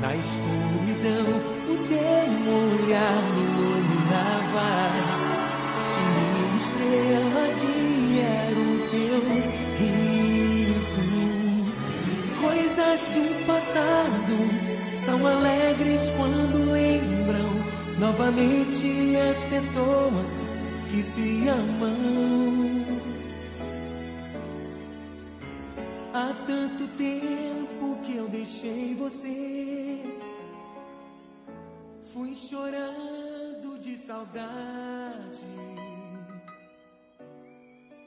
Na escuridão, o teu olhar me iluminava. E minha estrela guia era o teu riso. Coisas do passado são alegres quando lembram novamente as pessoas que se amam. Você. Fui chorando de saudade.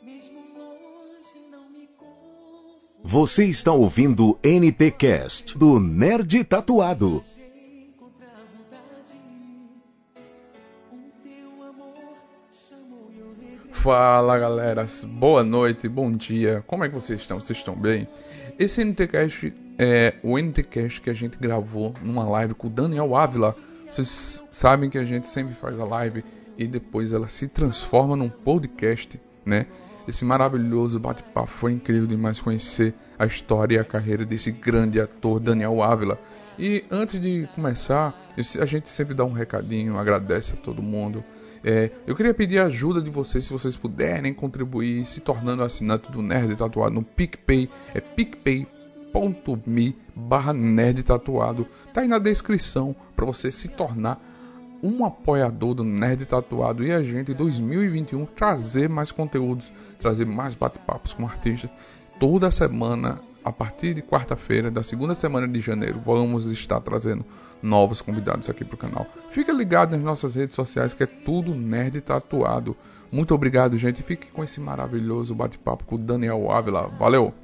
Mesmo longe, não me confundo. Você está ouvindo NT Cast do Nerd Tatuado. Contra a vontade. O teu amor chamou e eu regressei. Fala galera, boa noite, bom dia, como é que vocês estão? Vocês estão bem? Esse NTCast é o NTCast que a gente gravou numa live com o Daniel Ávila. Vocês sabem que a gente sempre faz a live e depois ela se transforma num podcast, né? Esse maravilhoso bate-papo foi incrível demais conhecer a história e a carreira desse grande ator Daniel Ávila. E antes de começar, a gente sempre dá um recadinho, agradece a todo mundo. É, eu queria pedir a ajuda de vocês, se vocês puderem contribuir se tornando assinante do Nerd Tatuado no PicPay. É picpay.me barra Nerd Tatuado. Tá aí na descrição para você se tornar um apoiador do Nerd Tatuado e a gente em 2021 trazer mais conteúdos, trazer mais bate-papos com artistas. Toda semana, a partir de quarta-feira, da segunda semana de janeiro, vamos estar trazendo novos convidados aqui pro canal. Fica ligado nas nossas redes sociais que é tudo Nerd Tatuado. Muito obrigado, gente. Fique com esse maravilhoso bate-papo com o Daniel Ávila. Valeu!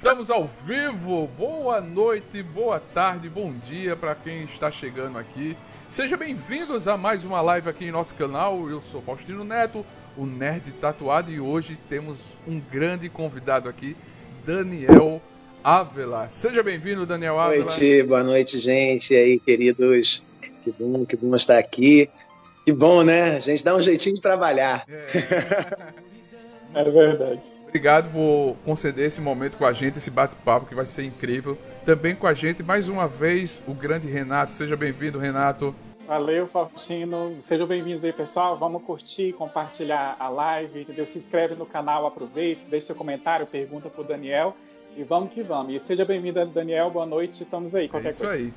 Estamos ao vivo. Boa noite, boa tarde, bom dia para quem está chegando aqui. Sejam bem-vindos a mais uma live aqui em nosso canal. Eu sou Faustino Neto, o Nerd Tatuado, e hoje temos um grande convidado aqui, Daniel Ávila. Seja bem-vindo, Daniel Boa Ávila. noite, boa noite, gente. E aí, queridos? Que bom, que bom estar aqui. Que bom, né? A gente dá um jeitinho de trabalhar. É verdade. Obrigado por conceder esse momento com a gente, esse bate-papo que vai ser incrível. Também com a gente, mais uma vez, o grande Renato. Seja bem-vindo, Renato. Valeu, Faustino. Sejam bem-vindos aí, pessoal. Vamos curtir, compartilhar a live, entendeu? Se inscreve no canal, aproveita, deixa seu comentário, pergunta pro Daniel. E vamos que vamos. E seja bem-vindo, Daniel. Boa noite. Estamos aí. É Qualquer isso coisa. aí.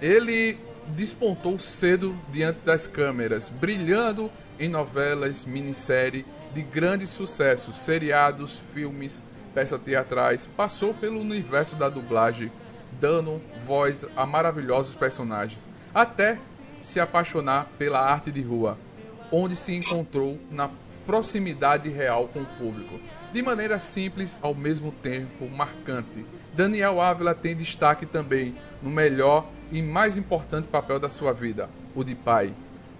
Ele despontou cedo diante das câmeras, brilhando em novelas, minissérie de grande sucesso, seriados, filmes, peças teatrais, passou pelo universo da dublagem, dando voz a maravilhosos personagens, até se apaixonar pela arte de rua, onde se encontrou na proximidade real com o público, de maneira simples ao mesmo tempo marcante. Daniel Ávila tem destaque também no melhor e mais importante papel da sua vida, o de pai.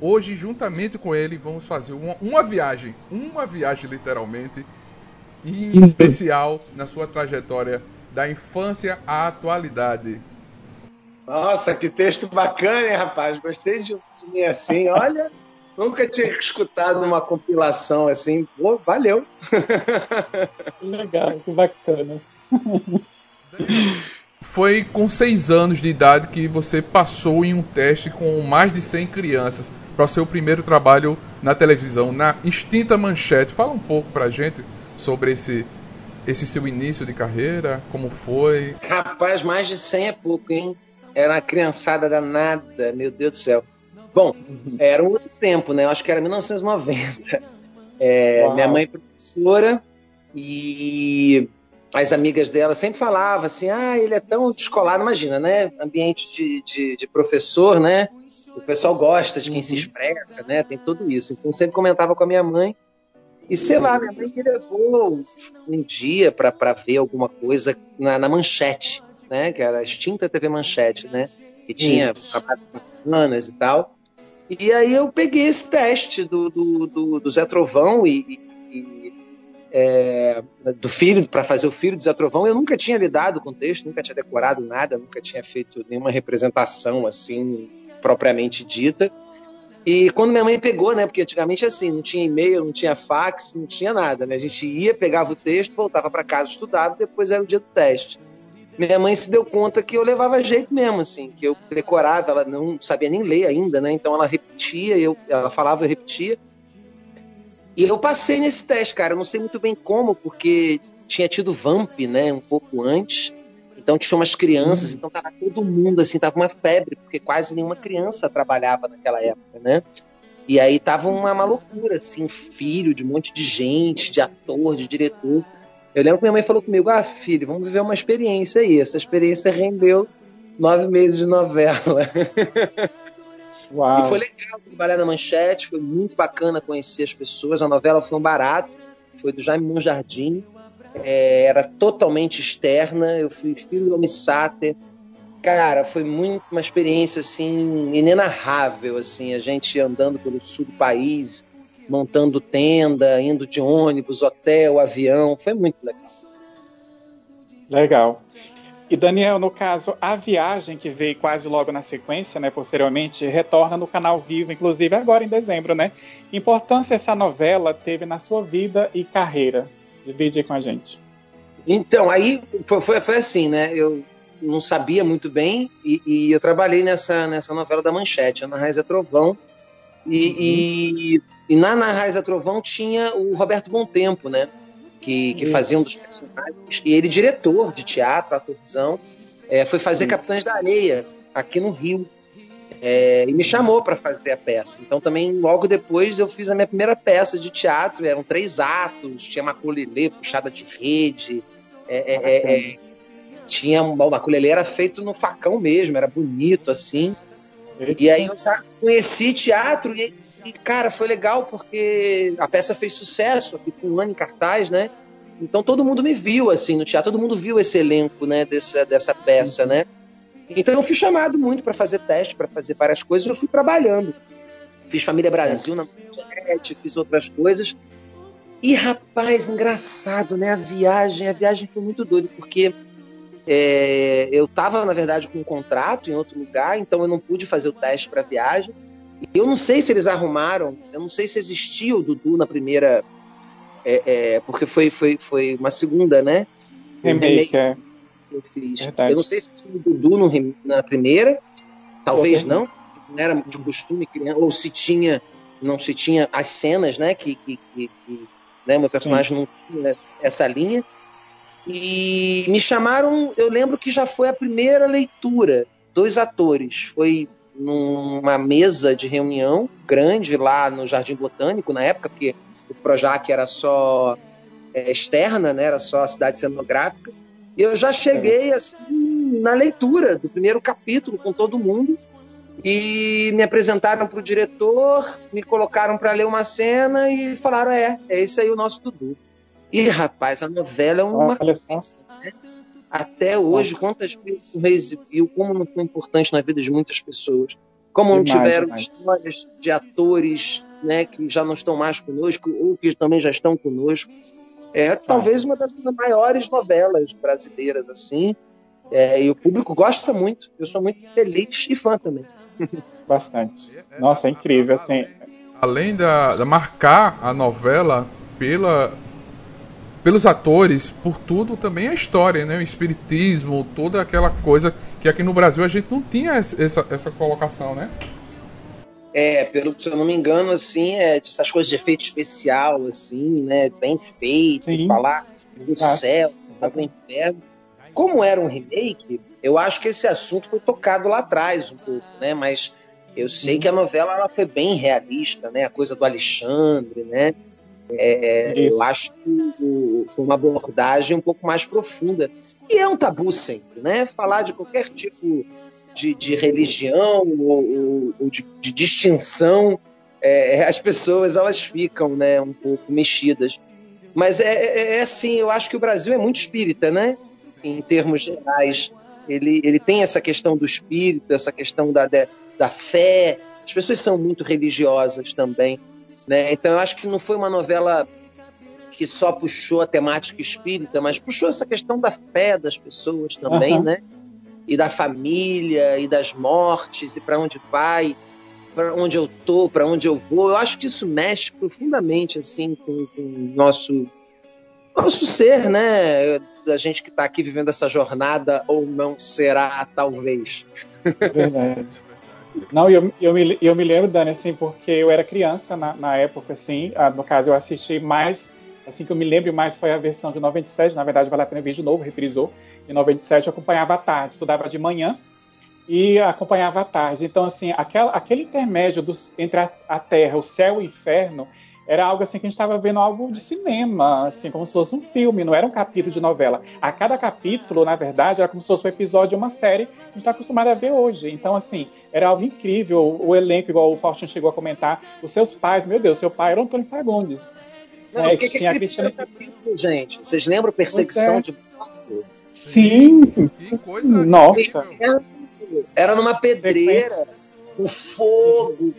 Hoje, juntamente com ele, vamos fazer uma, uma viagem, uma viagem literalmente, em especial na sua trajetória da infância à atualidade. Nossa, que texto bacana, hein, rapaz? Gostei de, de mim assim. Olha, nunca tinha escutado uma compilação assim. Pô, valeu. Que legal, que bacana. Foi com 6 anos de idade que você passou em um teste com mais de 100 crianças para o seu primeiro trabalho na televisão, na extinta Manchete. Fala um pouco pra gente sobre esse, esse seu início de carreira, como foi. Rapaz, mais de 100 é pouco, hein? Era uma criançada danada, meu Deus do céu. Bom, era um outro tempo, né? Eu acho que era 1990. É, minha mãe é professora e as amigas dela sempre falavam assim: ah, ele é tão descolado. Imagina, né? Ambiente de, de, de professor, né? O pessoal gosta de quem se expressa, né? Tem tudo isso. Então, eu sempre comentava com a minha mãe. E sei lá, minha mãe me levou um dia para ver alguma coisa na, na manchete, né? Que era a extinta TV Manchete, né? Que tinha bacanas e tal. E aí eu peguei esse teste do, do, do, do Zé Trovão e, e- é, do filho, para fazer o filho de Zé Trovão. Eu nunca tinha lidado com o texto, nunca tinha decorado nada, nunca tinha feito nenhuma representação assim, propriamente dita. E quando minha mãe pegou, né? Porque antigamente assim, não tinha e-mail, não tinha fax, não tinha nada, né? A gente ia, pegava o texto, voltava para casa, estudava, depois era o dia do teste. Minha mãe se deu conta que eu levava jeito mesmo, assim, que eu decorava, ela não sabia nem ler ainda, né? Então ela repetia, eu, ela falava, eu repetia. E eu passei nesse teste, cara. Eu não sei muito bem como, porque tinha tido Vamp, né? Um pouco antes. Então tinha umas crianças, então tava todo mundo assim, tava uma febre, porque quase nenhuma criança trabalhava naquela época, né? E aí tava uma, uma loucura, assim, filho de um monte de gente, de ator, de diretor. Eu lembro que minha mãe falou comigo: ah, filho, vamos viver uma experiência aí. Essa experiência rendeu nove meses de novela. Uau. E foi legal trabalhar na manchete, foi muito bacana conhecer as pessoas. A novela foi um barato, foi do Jaime Monjardim, é, era totalmente externa. Eu fui filho do Omissater. Cara, foi muito uma experiência assim inenarrável, assim, a gente andando pelo sul do país, montando tenda, indo de ônibus, hotel, avião, foi muito legal. Legal. E Daniel, no caso, a viagem que veio quase logo na sequência, né, posteriormente, retorna no canal Vivo, inclusive agora em dezembro, né? Que importância essa novela teve na sua vida e carreira? Divide aí com a gente. Então, aí foi, foi, foi assim, né? Eu não sabia muito bem e, e, eu trabalhei nessa, nessa novela da Manchete, Ana Raiz é Trovão. E, uhum. e, e, na Ana Raiz é Trovão tinha o Roberto Bom Tempo, né? que, que fazia um dos personagens, e ele, diretor de teatro, atorzão, é, foi fazer Capitães da Areia, aqui no Rio. É, e me chamou para fazer a peça. Então, também, logo depois, eu fiz a minha primeira peça de teatro. Eram três atos: tinha maculelê, puxada de rede. É, é, é, é tinha o maculelê era feito no facão mesmo, era bonito assim. E aí eu já conheci teatro e e, cara, foi legal porque a peça fez sucesso, ficou um ano em cartaz, né? Então todo mundo me viu, assim, no teatro, todo mundo viu esse elenco, né, dessa, dessa peça, né? Então eu fui chamado muito para fazer teste, para fazer várias coisas, eu fui trabalhando. Fiz Família Brasil na internet, fiz outras coisas. E, rapaz, engraçado, né? A viagem, a viagem foi muito doida, porque é, eu estava, na verdade, com um contrato em outro lugar, então eu não pude fazer o teste para viagem. Eu não sei se eles arrumaram, eu não sei se existia o Dudu na primeira. É, é, porque foi, foi, foi uma segunda, né? Remake, é. Eu fiz. Eu não sei se tinha o Dudu no, na primeira, talvez não, não era de costume, ou se tinha, não se tinha as cenas, né? Que, que, que, que né, meu personagem Sim. não tinha essa linha. E me chamaram, eu lembro que já foi a primeira leitura, dois atores. Foi numa mesa de reunião grande lá no Jardim Botânico, na época, porque o Projac era só é, externa, né, era só a cidade cenográfica. E eu já cheguei assim na leitura do primeiro capítulo com todo mundo e me apresentaram para o diretor, me colocaram para ler uma cena e falaram: é, é esse aí o nosso Dudu. E rapaz, a novela é uma coisa, né? Até hoje, quantas vezes o Reis viu como não foi importante na vida de muitas pessoas. Como não tiveram demais. histórias de atores né, que já não estão mais conosco ou que também já estão conosco. É talvez uma das maiores novelas brasileiras, assim. É, e o público gosta muito. Eu sou muito feliz e fã também. Bastante. Nossa, é incrível. Assim. Além da, da marcar a novela pela pelos atores, por tudo também a história, né? O espiritismo, toda aquela coisa que aqui no Brasil a gente não tinha essa, essa colocação, né? É, pelo se eu não me engano, assim, é essas coisas de efeito especial, assim, né? Bem feito, Sim. falar do céu, do inferno. Como era um remake, eu acho que esse assunto foi tocado lá atrás um pouco, né? Mas eu sei que a novela ela foi bem realista, né? A coisa do Alexandre, né? É, eu acho que foi uma abordagem um pouco mais profunda. E é um tabu sempre, né? Falar de qualquer tipo de, de religião ou, ou de, de, distinção, é, as pessoas elas ficam né, um pouco mexidas. Mas é, é, é, assim, eu acho que o Brasil é muito espírita, né? Em termos gerais. Ele, ele tem essa questão do espírito, essa questão da, da, da fé. As pessoas são muito religiosas também. Né? Então eu acho que não foi uma novela que só puxou a temática espírita, mas puxou essa questão da fé das pessoas também, Uhum. né? E da família, e das mortes, e para onde vai, para onde eu tô, para onde eu vou. Eu acho que isso mexe profundamente assim com o nosso nosso ser, né? Da gente que está aqui vivendo essa jornada ou não será, talvez. Verdade. Não, eu, eu, me, eu me lembro, Dani, assim, porque eu era criança na, na época, assim, ah, no caso eu assisti mais, assim que eu me lembro mais foi a versão de 97, na verdade vale a pena ver de novo, reprisou, em 97 eu acompanhava à tarde, estudava de manhã e acompanhava à tarde, então assim, aquela, aquele intermédio dos, entre a, a Terra, o céu e o inferno, era algo assim que a gente estava vendo algo de cinema, assim, como se fosse um filme, não era um capítulo de novela. A cada capítulo, na verdade, era como se fosse um episódio de uma série que a gente está acostumado a ver hoje. Então, assim, era algo incrível. O elenco, igual o Faustino chegou a comentar, os seus pais, meu Deus, seu pai era o Antônio Fagundes. Não, É, que, que tinha é a Cristina- aquele capítulo, gente? Vocês lembram Perseguição Pois é. de moto? Sim, Que coisa Nossa. Era numa pedreira, com fogo,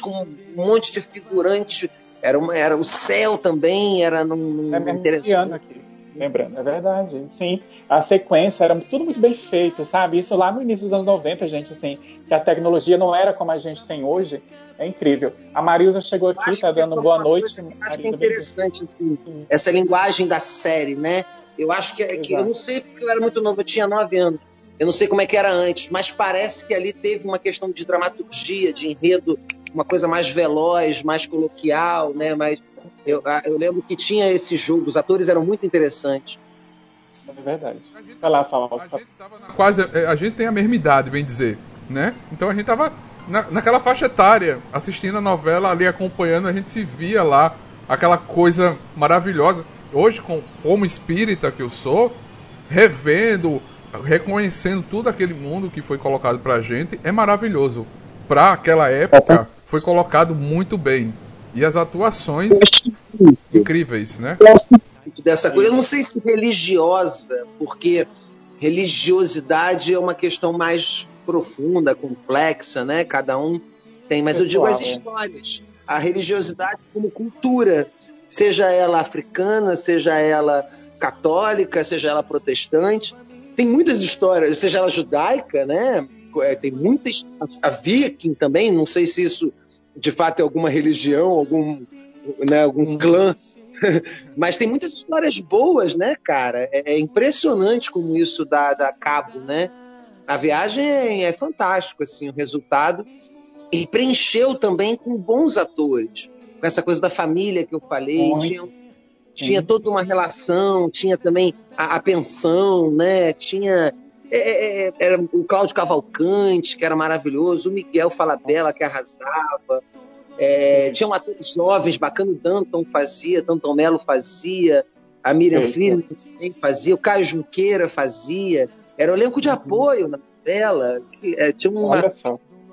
com, um monte de figurante. Era, uma, era o céu também, era num, É interessante. aqui. Lembrando, é verdade. Sim, a sequência era tudo muito bem feito, sabe? Isso lá no início dos anos 90, gente, assim, que a tecnologia não era como a gente tem hoje. É incrível. A Marilza chegou aqui, tá dando boa noite. Acho que é interessante assim, essa linguagem da série, né? Eu acho que, que eu não sei porque eu era muito novo, eu tinha nove anos. Eu não sei como é que era antes, mas parece que ali teve uma questão de dramaturgia, de enredo, uma coisa mais veloz, mais coloquial, né? Mas eu, ah, eu lembro que tinha esse jogo, os atores eram muito interessantes. É verdade. Vai lá, Fausto. A gente tava na- quase é, a gente tem a mesma idade, bem dizer, né? Então a gente tava na, naquela faixa etária, assistindo a novela ali, acompanhando, a gente se via lá, aquela coisa maravilhosa. Hoje, com, como espírita que eu sou, revendo, reconhecendo tudo aquele mundo que foi colocado pra gente, é maravilhoso. Pra aquela época, foi colocado muito bem. E as atuações incríveis, né? dessa coisa. Eu não sei se religiosa, porque religiosidade é uma questão mais profunda, complexa, né? Cada um tem, mas eu digo Pessoal, as né? histórias. A religiosidade como cultura, seja ela africana, seja ela católica, seja ela protestante, tem muitas histórias, seja ela judaica, né? É, Tem muitas. A viking também, não sei se isso de fato é alguma religião, algum, né, algum clã mas tem muitas histórias boas, né, cara? É, é impressionante como isso dá, dá cabo, né? A viagem é fantástico, assim, o resultado. E preencheu também com bons atores. Com essa coisa da família que eu falei. Muito. Tinha, tinha toda uma relação, tinha também a, a pensão, né? Tinha. é, é, é, era o Cláudio Cavalcante, que era maravilhoso, o Miguel Falabella, que arrasava. É, tinham atores jovens, bacana, o Danton fazia, Danton Mello fazia, a Miriam também fazia, o Caio Junqueira fazia. Era o elenco de apoio na novela. é, tinha uma,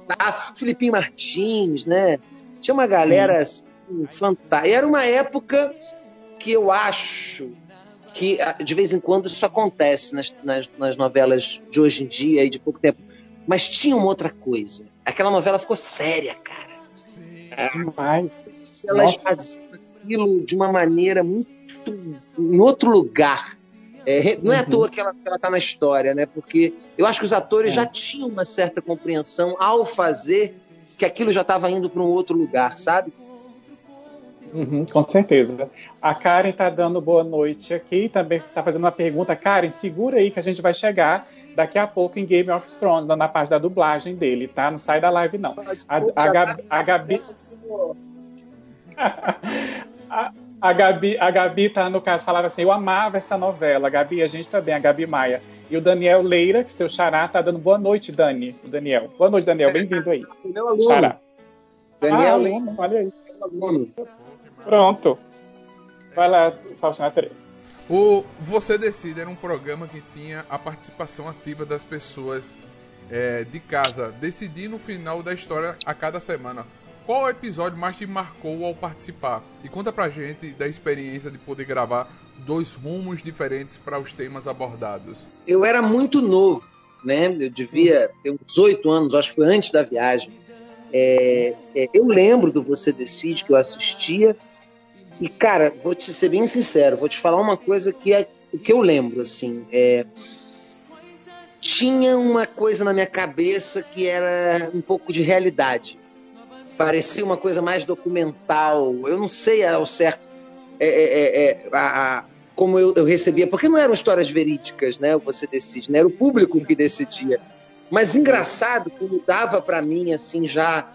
ah, Filipinho Martins, né? Tinha uma galera assim, fantástica. E era uma época que eu acho que ah, de vez em quando isso acontece nas, nas, nas novelas de hoje em dia e de pouco tempo. Mas tinha uma outra coisa. Aquela novela ficou séria, cara. Demais. Elas Nossa. faziam aquilo de uma maneira muito em outro lugar. É, não é à Uhum. toa que ela, que ela tá na história, né? Porque eu acho que os atores É. já tinham uma certa compreensão ao fazer que aquilo já estava indo para um outro lugar, sabe? Uhum, com certeza. A Karen tá dando boa noite aqui, também tá fazendo uma pergunta. Karen, segura aí que a gente vai chegar daqui a pouco em Game of Thrones, na parte da dublagem dele, tá? Não sai da live, não. A, a Gabi, a, Gabi, a, a Gabi, a Gabi tá, no caso, falava assim, eu amava essa novela. Gabi, a gente também, a Gabi Maia. E o Daniel Leira, que seu xará, tá dando boa noite, Dani. O Daniel. Boa noite, Daniel. Bem-vindo aí. Meu aluno, Xará. Daniel ah, aluno, olha aí. meu aluno. Pronto. Vai lá, Faustina Tereza. O Você Decide era um programa que tinha a participação ativa das pessoas é, de casa, decidir no final da história a cada semana. Qual episódio mais te marcou ao participar? E conta pra gente da experiência de poder gravar dois rumos diferentes para os temas abordados. Eu era muito novo, né? Eu devia ter uns oito anos, acho que foi antes da viagem. É, é, eu lembro do Você Decide, que eu assistia, E, cara, vou te ser bem sincero, vou te falar uma coisa que é o que eu lembro, assim. É, tinha uma coisa na minha cabeça que era um pouco de realidade. Parecia uma coisa mais documental. Eu não sei ao certo é, é, é, a, a, como eu, eu, recebia, porque não eram histórias verídicas, né? Você decide, né? Era o público que decidia. Mas engraçado como dava para mim assim já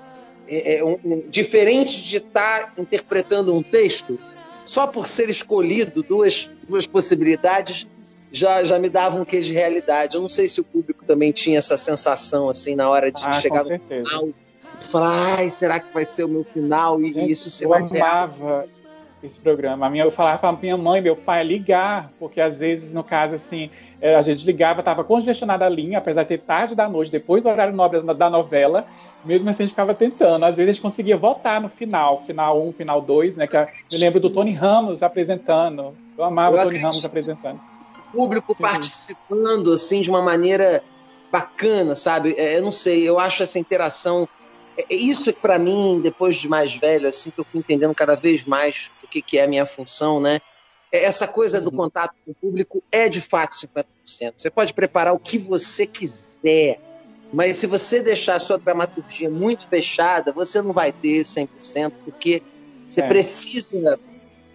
é, é, um, um, diferente de estar tá interpretando um texto, só por ser escolhido duas, duas possibilidades já, já me dava um quê de realidade. Eu não sei se o público também tinha essa sensação assim na hora de ah, chegar no final, falar, ai, será que vai ser o meu final? E Gente, isso se eu amava esse programa. A minha, eu falava para minha mãe, meu pai ligar, porque às vezes no caso assim é, a gente ligava, estava congestionada a linha, apesar de ter tarde da noite, depois do horário nobre da novela, mesmo assim a gente ficava tentando. Às vezes a gente conseguia votar no final, final 1, um, final 2, né? Que eu me lembro do Tony Ramos apresentando. Eu amava o Tony Ramos apresentando. O público Sim. participando, assim, de uma maneira bacana, sabe? É, eu não sei, eu acho essa interação. É, é isso que para mim, depois de mais velho, assim, que eu fui entendendo cada vez mais o que, que é a minha função, né? essa coisa do uhum. contato com o público é de fato 50%. Você pode preparar o que você quiser, mas se você deixar a sua dramaturgia muito fechada, você não vai ter 100%, porque você é. precisa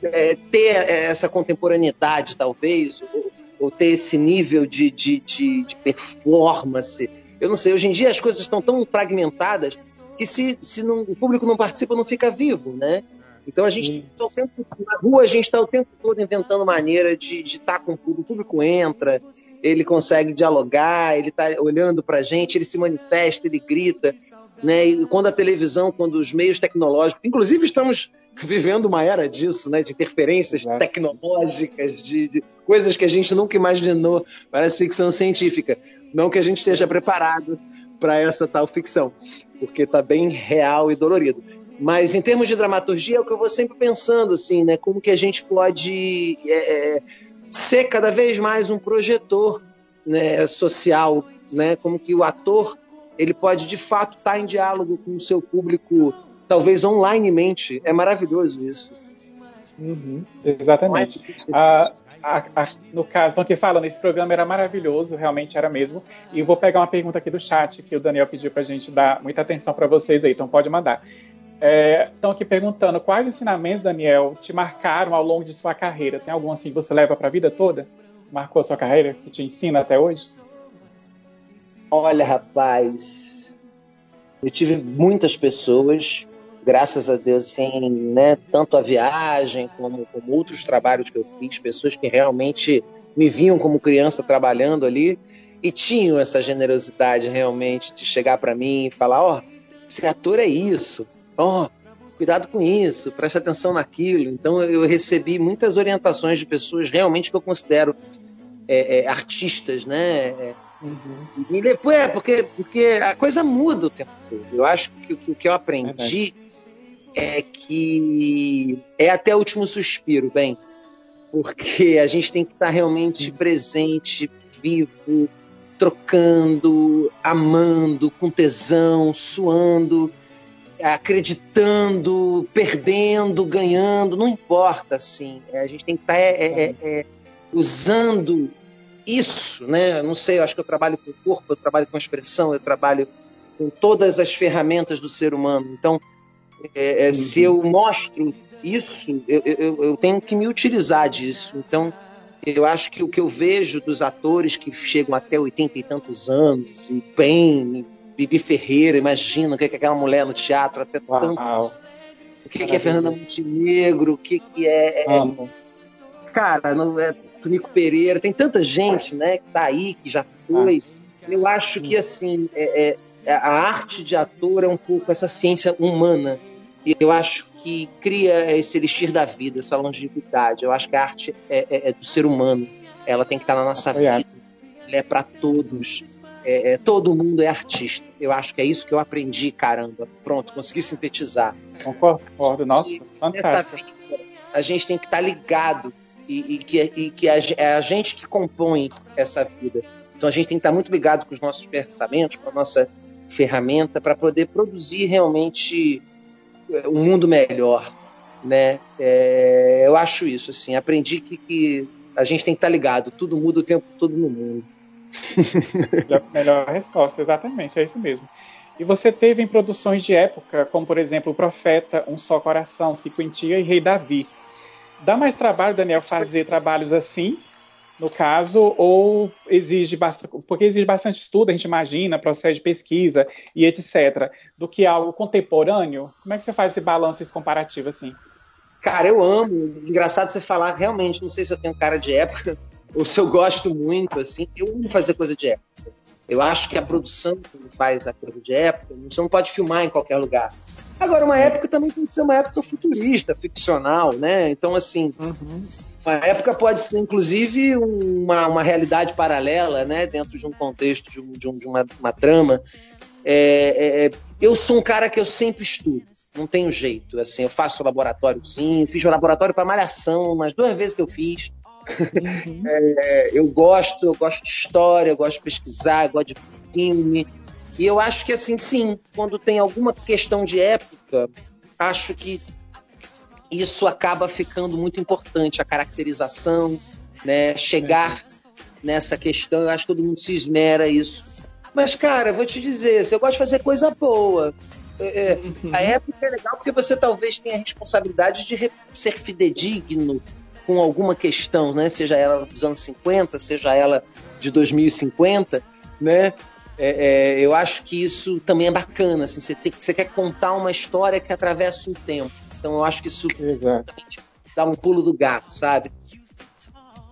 é, ter essa contemporaneidade, talvez, ou, ou ter esse nível de, de, de, de, performance. Eu não sei, hoje em dia as coisas estão tão fragmentadas que se, se não, o público não participa, não fica vivo, né? Então a gente está o tempo na rua, a gente está o tempo todo inventando maneira de estar tá com o público. O público entra, ele consegue dialogar, ele está olhando para a gente, ele se manifesta, ele grita. Né? E quando a televisão, quando os meios tecnológicos, inclusive estamos vivendo uma era disso, né? de interferências é. tecnológicas, de, de, coisas que a gente nunca imaginou, parece ficção científica. Não que a gente esteja preparado para essa tal ficção, porque está bem real e dolorido. Mas em termos de dramaturgia é o que eu vou sempre pensando, assim, né? Como que a gente pode é, é, ser cada vez mais um projetor né, social, né? Como que o ator ele pode de fato estar em diálogo com o seu público, talvez onlinemente. É maravilhoso isso. Uhum, exatamente. A, a, a, no caso, então, que fala nesse programa era maravilhoso, realmente era mesmo. E vou pegar uma pergunta aqui do chat que o Daniel pediu para a gente dar muita atenção para vocês aí, então pode mandar. Estão é, aqui perguntando quais ensinamentos, Daniel, te marcaram ao longo de sua carreira. Tem algum assim que você leva para a vida toda? Marcou a sua carreira? Que te ensina até hoje? Olha, rapaz, eu tive muitas pessoas, graças a Deus, assim, né, tanto a viagem como, como outros trabalhos que eu fiz, pessoas que realmente me viam como criança trabalhando ali e tinham essa generosidade realmente de chegar para mim e falar: ó, oh, esse ator é isso, ó, oh, cuidado com isso, preste atenção naquilo. Então eu recebi muitas orientações de pessoas realmente que eu considero é, é, artistas, né? É, uhum. E depois, é, porque, porque a coisa muda o tempo todo. Eu acho que o que eu aprendi é que é até o último suspiro, bem, porque a gente tem que estar realmente uhum. presente, vivo, trocando, amando, com tesão, suando acreditando, perdendo, ganhando, não importa, assim. É, a gente tem que estar tá, é, é, é, é, usando isso, né? não sei, eu acho que eu trabalho com o corpo, eu trabalho com a expressão, eu trabalho com todas as ferramentas do ser humano. Então, é, uhum. se eu mostro isso, eu, eu, eu tenho que me utilizar disso. Então, eu acho que o que eu vejo dos atores que chegam até oitenta e tantos anos e bem Bibi Ferreira, imagina o que é aquela mulher no teatro, até tantos. O que, que é Fernanda Montenegro, o que, que é. é, é cara, não é Tonico Pereira, tem tanta gente, né, que tá aí, que já foi. Ah. Eu acho que assim, é, é, a arte de ator é um pouco essa ciência humana. E eu acho que cria esse elixir da vida, essa longevidade. Eu acho que a arte é, é, é do ser humano. Ela tem que estar na nossa vida. Ela é para todos é, é, todo mundo é artista. Eu acho que é isso que eu aprendi, caramba. Pronto, consegui sintetizar. Concordo, nossa, e, fantástico. Vida, a gente tem que estar tá ligado e, e que, e que a, é a gente que compõe essa vida. Então a gente tem que estar tá muito ligado com os nossos pensamentos, com a nossa ferramenta, para poder produzir realmente é, um mundo melhor. né? É, eu acho isso, assim, aprendi que, que a gente tem que estar tá ligado, tudo muda o tempo todo no mundo. Melhor resposta, exatamente, é isso mesmo. E você teve em produções de época, como por exemplo O Profeta, Um Só Coração, Cinquentia e Rei Davi. Dá mais trabalho, Daniel, fazer trabalhos assim, no caso, ou exige bastante, porque exige bastante estudo, a gente imagina, processo de pesquisa e etc., do que algo contemporâneo? Como é que você faz esse balanço, esse comparativo assim? Cara, eu amo. Engraçado você falar, realmente, não sei se eu tenho cara de época ou se eu gosto muito, assim. Eu amo fazer coisa de época. Eu acho que a produção que faz a coisa de época, você não pode filmar em qualquer lugar. Agora, uma época também tem que ser uma época futurista, ficcional, né? Então, assim, uhum. uma época pode ser, inclusive, uma, uma realidade paralela, né? Dentro de um contexto, de, um, de, um, de uma, uma, trama. É, é, eu sou um cara que eu sempre estudo não tenho jeito. Assim, eu faço laboratório sim, fiz um laboratório para malhação, umas duas vezes que eu fiz. Uhum. é, eu gosto, eu gosto de história, eu gosto de pesquisar, eu gosto de filme. E eu acho que assim, sim, quando tem alguma questão de época, acho que isso acaba ficando muito importante, a caracterização, né? Chegar é. nessa questão, eu acho que todo mundo se esmera isso. Mas, cara, vou te dizer, se eu gosto de fazer coisa boa, é, é, a época é legal porque você talvez tenha a responsabilidade de ser fidedigno com alguma questão, né? Seja ela dos anos 50, seja ela de 2050, né? É, é, eu acho que isso também é bacana, assim, você, tem, você quer contar uma história que atravessa um tempo. Então eu acho que isso dá um pulo do gato, sabe?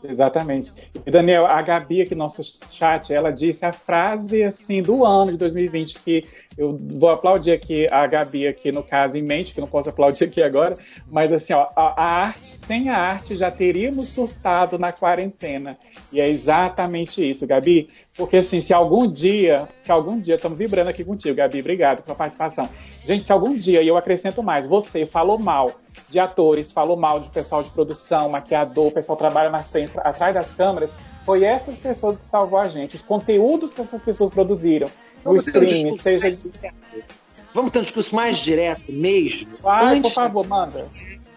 Exatamente. E Daniel, a Gabi aqui no nosso chat, ela disse a frase assim do ano de 2020 que eu vou aplaudir aqui a Gabi aqui no caso em mente, que não posso aplaudir aqui agora, mas assim, ó, a, a arte, sem a arte já teríamos surtado na quarentena. E é exatamente isso, Gabi. Porque assim, se algum dia, se algum dia, estamos vibrando aqui contigo, Gabi, obrigado pela participação. Gente, se algum dia, e eu acrescento mais, você falou mal de atores, falou mal de pessoal de produção, maquiador, pessoal trabalha mais frente, atrás das câmeras, foi essas pessoas que salvou a gente, os conteúdos que essas pessoas produziram streaming, um seja. Vamos ter um discurso mais direto mesmo? Vai, Antes... por favor, manda.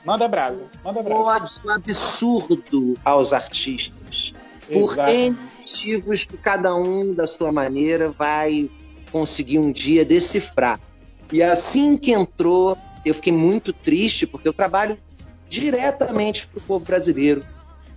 Manda brasa. Manda brasa. Um absurdo aos artistas. Por N motivos que cada um, da sua maneira, vai conseguir um dia decifrar. E assim que entrou, eu fiquei muito triste, porque eu trabalho diretamente para o povo brasileiro.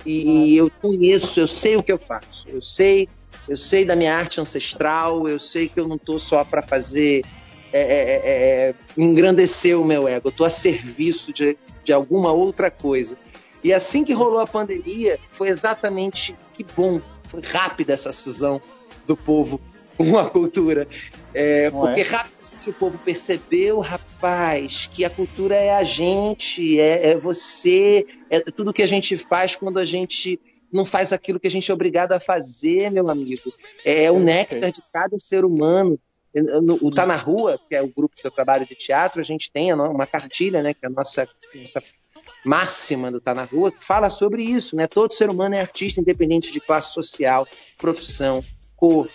E eu conheço, eu sei o que eu faço. Eu sei eu sei da minha arte ancestral, eu sei que eu não estou só para fazer é, é, é, é, engrandecer o meu ego, eu estou a serviço de, de alguma outra coisa. E assim que rolou a pandemia, foi exatamente que bom, foi rápida essa cisão do povo com a cultura. É, porque rapidamente o povo percebeu, rapaz, que a cultura é a gente, é, é você, é tudo que a gente faz quando a gente não faz aquilo que a gente é obrigado a fazer, meu amigo. É o néctar de cada ser humano. O Tá na Rua, que é o grupo que eu trabalho de teatro, a gente tem uma cartilha, né, que é a nossa, nossa máxima do Tá na Rua, que fala sobre isso, né? Todo ser humano é artista, independente de classe social, profissão, cor,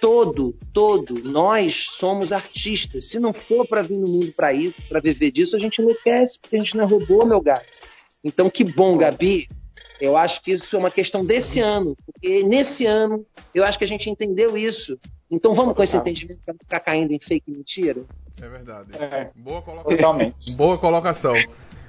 todo, todo, nós somos artistas. Se não for para vir no mundo para isso, para viver disso, a gente enlouquece, porque a gente não é robô, meu gato. Então, que bom, Gabi, eu acho que isso é uma questão desse ano, porque nesse ano eu acho que a gente entendeu isso. Então vamos com esse entendimento para não ficar caindo em fake mentira. É verdade. É. Boa colocação. Totalmente. Boa colocação.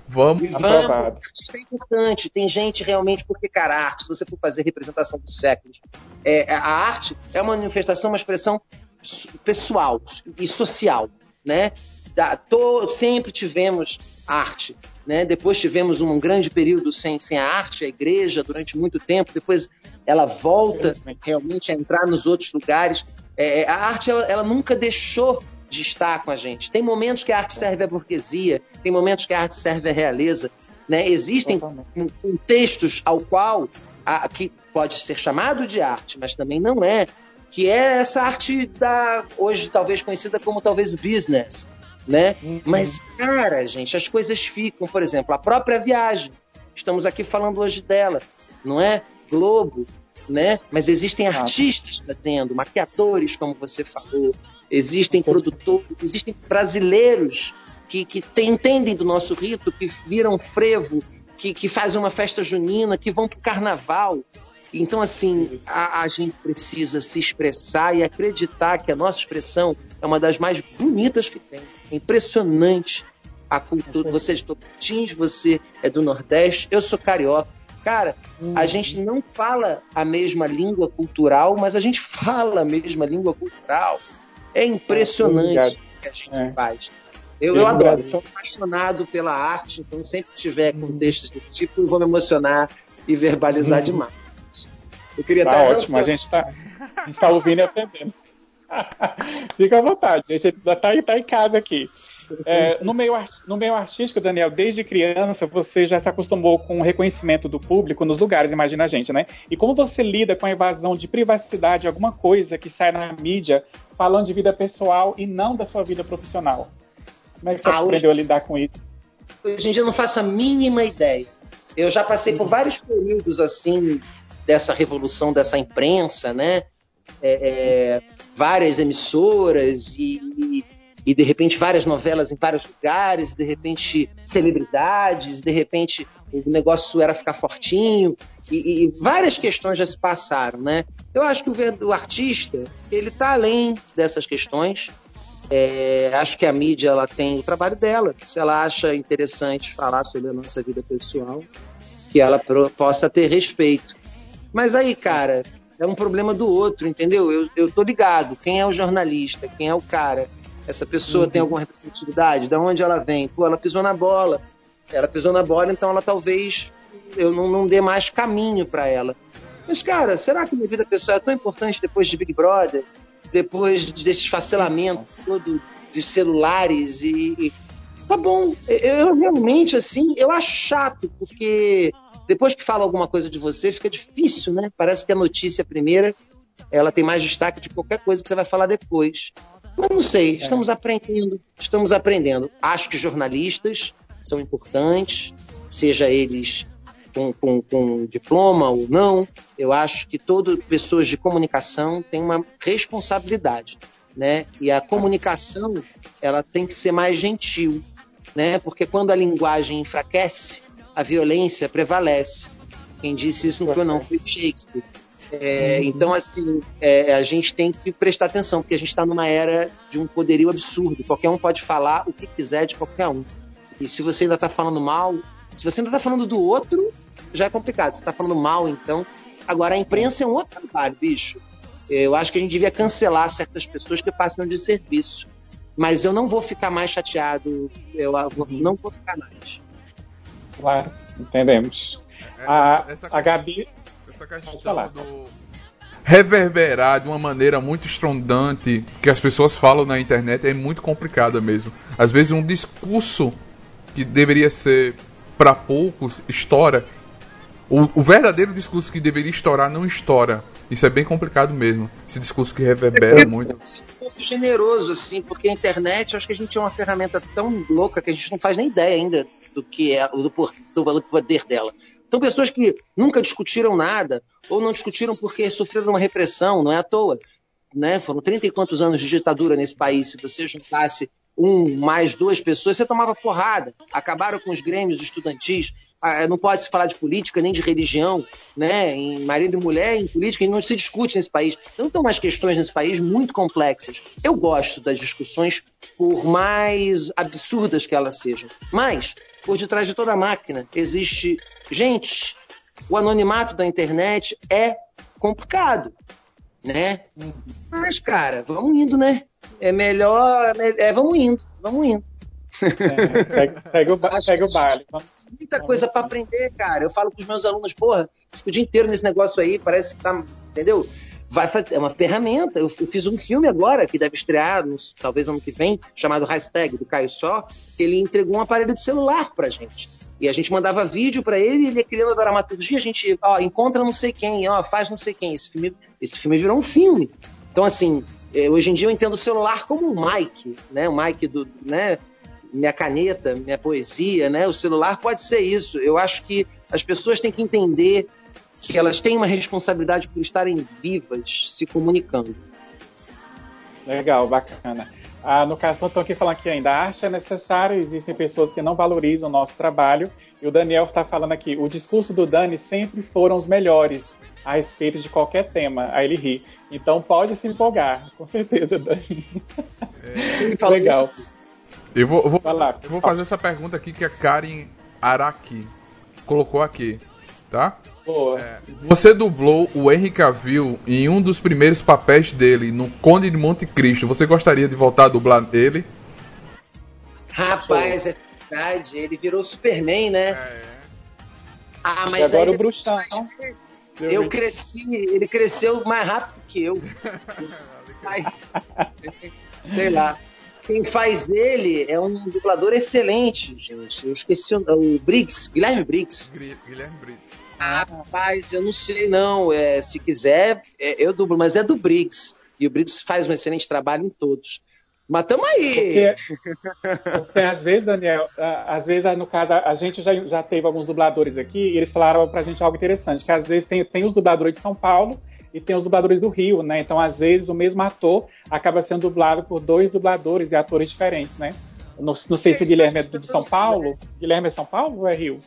Vamos. Vamos, artista é importante. Tem gente realmente, porque, cara, a arte, se você for fazer representação dos séculos, é, a arte é uma manifestação, uma expressão pessoal e social, né? Da, tô, sempre tivemos arte. Né? Depois tivemos um grande período sem, sem a arte, a igreja, durante muito tempo. Depois ela volta realmente a entrar nos outros lugares. É, a arte ela, ela nunca deixou de estar com a gente. Tem momentos que a arte serve à burguesia, tem momentos que a arte serve à realeza. Né? Existem contextos ao qual a, que pode ser chamado de arte, mas também não é, que é essa arte da hoje talvez conhecida como talvez business, né? Uhum. Mas, cara, gente, as coisas ficam, por exemplo, a própria viagem. Estamos aqui falando hoje dela, não é? Globo, né? Mas existem artistas fazendo, maquiadores, como você falou, existem produtores, existem brasileiros que, que tem- entendem do nosso rito, que viram frevo, que, que fazem uma festa junina, que vão pro carnaval. Então, assim, a, a gente precisa se expressar e acreditar que a nossa expressão é uma das mais bonitas que tem. É impressionante a cultura. Você é de Tocantins, você é do Nordeste, eu sou carioca. Cara, a gente não fala a mesma língua cultural, mas a gente fala a mesma língua cultural. É impressionante o que a gente É. faz. Eu, eu no adoro, Brasil- sou apaixonado pela arte, então sempre que tiver contextos desse tipo, eu vou me emocionar e verbalizar Uhum. demais. Eu queria Tá estar ótimo, a gente tá, gente tá ouvindo e aprendendo. Fica à vontade, a gente ainda tá, em casa aqui. É, no, meio, no meio artístico, Daniel, desde criança você já se acostumou com o reconhecimento do público nos lugares, imagina a gente, né? E como você lida com a invasão de privacidade, alguma coisa que sai na mídia falando de vida pessoal e não da sua vida profissional? Como é que você Ah, hoje- aprendeu a lidar com isso? Hoje em dia eu não faço a mínima ideia. Eu já passei por vários períodos assim dessa revolução dessa imprensa, né? É, é, várias emissoras e, e, e, de repente várias novelas em vários lugares, de repente celebridades, de repente o negócio era ficar fortinho e, e várias questões já se passaram, né? Eu acho que o, o artista ele está além dessas questões. É, acho que a mídia ela tem o trabalho dela. Se ela acha interessante falar sobre a nossa vida pessoal, que ela pro- possa ter respeito. Mas aí, cara, é um problema do outro, entendeu? Eu, eu tô ligado. Quem é o jornalista? Quem é o cara? Essa pessoa tem alguma representatividade? Da onde ela vem? Pô, ela pisou na bola. Ela pisou na bola, então ela talvez eu não, não dê mais caminho para ela. Mas, cara, será que minha vida pessoal é tão importante depois de Big Brother? Depois desses facelamentos todo de celulares e, tá bom. Eu, eu realmente assim, eu acho chato porque depois que fala alguma coisa de você fica difícil, né? Parece que a notícia primeira ela tem mais destaque de qualquer coisa que você vai falar depois. Mas não sei, estamos aprendendo, estamos aprendendo. Acho que jornalistas são importantes, seja eles com, com, com diploma ou não. Eu acho que todas pessoas de comunicação têm uma responsabilidade, né? E a comunicação ela tem que ser mais gentil, né? Porque quando a linguagem enfraquece, a violência prevalece. Quem disse isso não foi não, foi Shakespeare. É, Então, assim, é, a gente tem que prestar atenção, porque a gente está numa era de um poderio absurdo. Qualquer um pode falar o que quiser de qualquer um. E se você ainda está falando mal, se você ainda está falando do outro, já é complicado. Você está falando mal, então. Agora, a imprensa é um outro trabalho, bicho. Eu acho que a gente devia cancelar certas pessoas que passam de serviço. Mas eu não vou ficar mais chateado. Eu vou- não vou ficar mais. Claro, entendemos. A, a Gabi. essa questão falar. do reverberar de uma maneira muito estrondante que as pessoas falam na internet é muito complicada mesmo. Às vezes um discurso que deveria ser para poucos estoura. O, o verdadeiro discurso que deveria estourar não estoura. Isso é bem complicado mesmo. Esse discurso que reverbera muito. um pouco generoso, assim, porque a internet, eu acho que a gente é uma ferramenta tão louca que a gente não faz nem ideia ainda do que é, do, do poder dela. Então, pessoas que nunca discutiram nada, ou não discutiram porque sofreram uma repressão, não é à toa. Né? Foram 30 e quantos anos de ditadura nesse país. Se você juntasse um mais duas pessoas, você tomava porrada. Acabaram com os grêmios estudantis. Ah, Não pode se falar de política nem de religião, né? Em marido e mulher, em política, não se discute nesse país. Então, tem umas questões nesse país muito complexas. Eu gosto das discussões, por mais absurdas que elas sejam. Mas, por detrás de toda máquina, existe. Gente, o anonimato da internet é complicado, né? Mas, cara, vamos indo, né? É melhor. É, vamos indo, vamos indo. É, segue o, segue o baile. Muita coisa para aprender, cara. Eu falo com os meus alunos, porra, fico o dia inteiro nesse negócio aí, parece que tá. Entendeu? Vai, fa- é uma ferramenta. Eu, eu fiz um filme agora, que deve estrear, nos- talvez ano que vem, chamado Hashtag, do Caio Só, que ele entregou um aparelho de celular pra gente. E a gente mandava vídeo pra ele, ele ia criando a dramaturgia, a gente, ó, encontra não sei quem, ó, faz não sei quem. Esse filme, esse filme virou um filme. Então, assim, eh, hoje em dia eu entendo o celular como um mic, né? O mic do, né? Minha caneta, minha poesia, né? O celular pode ser isso. Eu acho que as pessoas têm que entender que elas têm uma responsabilidade por estarem vivas, se comunicando. Legal, bacana. Ah, no caso, estão aqui falando que ainda a arte é necessária, existem pessoas que não valorizam o nosso trabalho. E o Daniel está falando aqui, o discurso do Dani sempre foram os melhores a respeito de qualquer tema. Aí ele ri. Então pode se empolgar, com certeza, Dani. É... Legal. Eu vou, eu vou, eu vou fazer essa pergunta aqui que a Karen Araki colocou aqui, tá? É, você dublou o Henry Cavill em um dos primeiros papéis dele no Conde de Monte Cristo. Você gostaria de voltar a dublar ele? Rapaz, é verdade. Ele virou Superman, né? É. Ah, mas e agora o bruxão. Eu cresci, ele cresceu mais rápido que eu. Sei lá. Quem faz ele é um dublador excelente, gente. Eu esqueci o, o Briggs, Guilherme Briggs. Guilherme Briggs. Ah, rapaz, eu não sei não. É, se quiser, é, eu dublo, mas é do Briggs. E o Briggs faz um excelente trabalho em todos. Mas tamo aí! Porque, porque às vezes, Daniel, às vezes, no caso, a gente já, já teve alguns dubladores aqui e eles falaram pra gente algo interessante, que às vezes tem, tem os dubladores de São Paulo e tem os dubladores do Rio, né? Então, às vezes, o mesmo ator acaba sendo dublado por dois dubladores e atores diferentes, né? Não, não sei se o Guilherme é de São Paulo. Guilherme é São Paulo ou é Rio?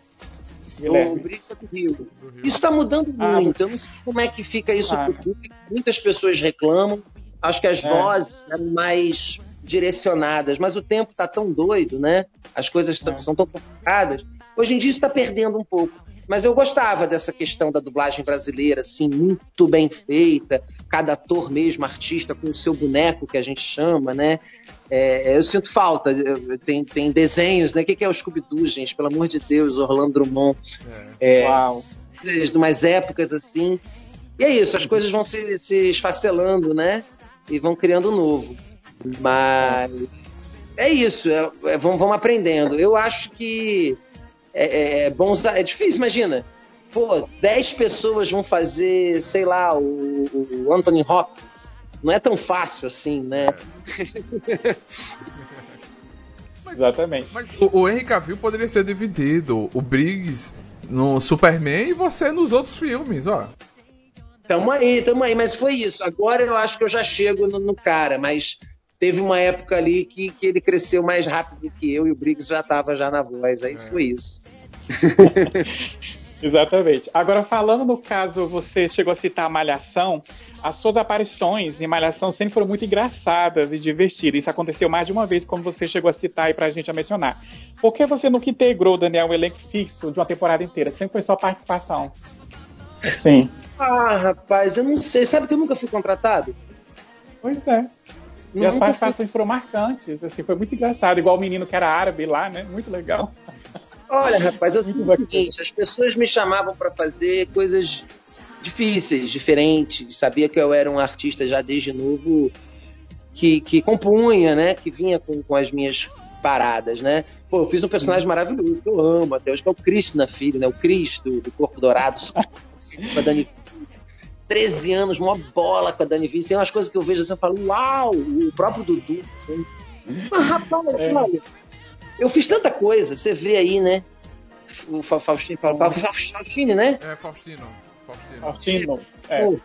Guilherme. O Brito é do Rio. Isso está mudando ah, muito. Eu não sei como é que fica isso ah, pro público. Muitas pessoas reclamam. Acho que as é. vozes eram mais direcionadas, mas o tempo está tão doido, né? As coisas é. são tão complicadas. Hoje em dia isso está perdendo um pouco. Mas eu gostava dessa questão da dublagem brasileira, assim, muito bem feita, cada ator mesmo, artista, com o seu boneco, que a gente chama, né? É, eu sinto falta. Tem, tem desenhos, né? O que, é o Scooby-Doo, gente? Pelo amor de Deus, Orlando Drummond. É. É, Uau. De umas épocas assim. E é isso, as coisas vão se, se esfacelando, né? E vão criando novo. Mas é isso, é, é, vamos, vamos aprendendo. Eu acho que é, é, é, bom usar. É difícil, imagina. Pô, 10 pessoas vão fazer, sei lá, o, o Anthony Hopkins. Não é tão fácil assim, né? mas, Exatamente. Mas o, o Henry Cavill poderia ser dividido. O Briggs no Superman e você nos outros filmes, ó. Tamo aí, tamo aí, mas foi isso. Agora eu acho que eu já chego no, no cara, mas teve uma época ali que, que ele cresceu mais rápido que eu e o Briggs já estava já na voz. Aí é. foi isso. Exatamente. Agora, falando no caso, você chegou a citar a Malhação, as suas aparições em Malhação sempre foram muito engraçadas e divertidas. Isso aconteceu mais de uma vez, como você chegou a citar aí pra gente a mencionar. Por que você nunca integrou, Daniel, um elenco fixo de uma temporada inteira? Sempre foi só participação. Sim. Ah, rapaz, eu não sei. Sabe que eu nunca fui contratado? Pois é. E as participações foram marcantes, assim, foi muito engraçado, igual o menino que era árabe lá, né? Muito legal. Olha, rapaz, eu sei o seguinte, as pessoas me chamavam para fazer coisas difíceis, diferentes, sabia que eu era um artista já desde novo que, que compunha, né? Que vinha com, com as minhas paradas, né? Pô, eu fiz um personagem maravilhoso que eu amo até hoje, que é o Cristo na filha, né? O Cristo do Corpo Dourado, com a Dani 13 anos, uma bola com a Dani Vinci. Tem umas coisas que eu vejo assim, eu falo, uau, o próprio Dudu. Mas, rapaz, é. olha, eu fiz tanta coisa, você vê aí, né? O Faustino, Faustino, né? É, Faustino. Faustino. Faustino. É. Pô,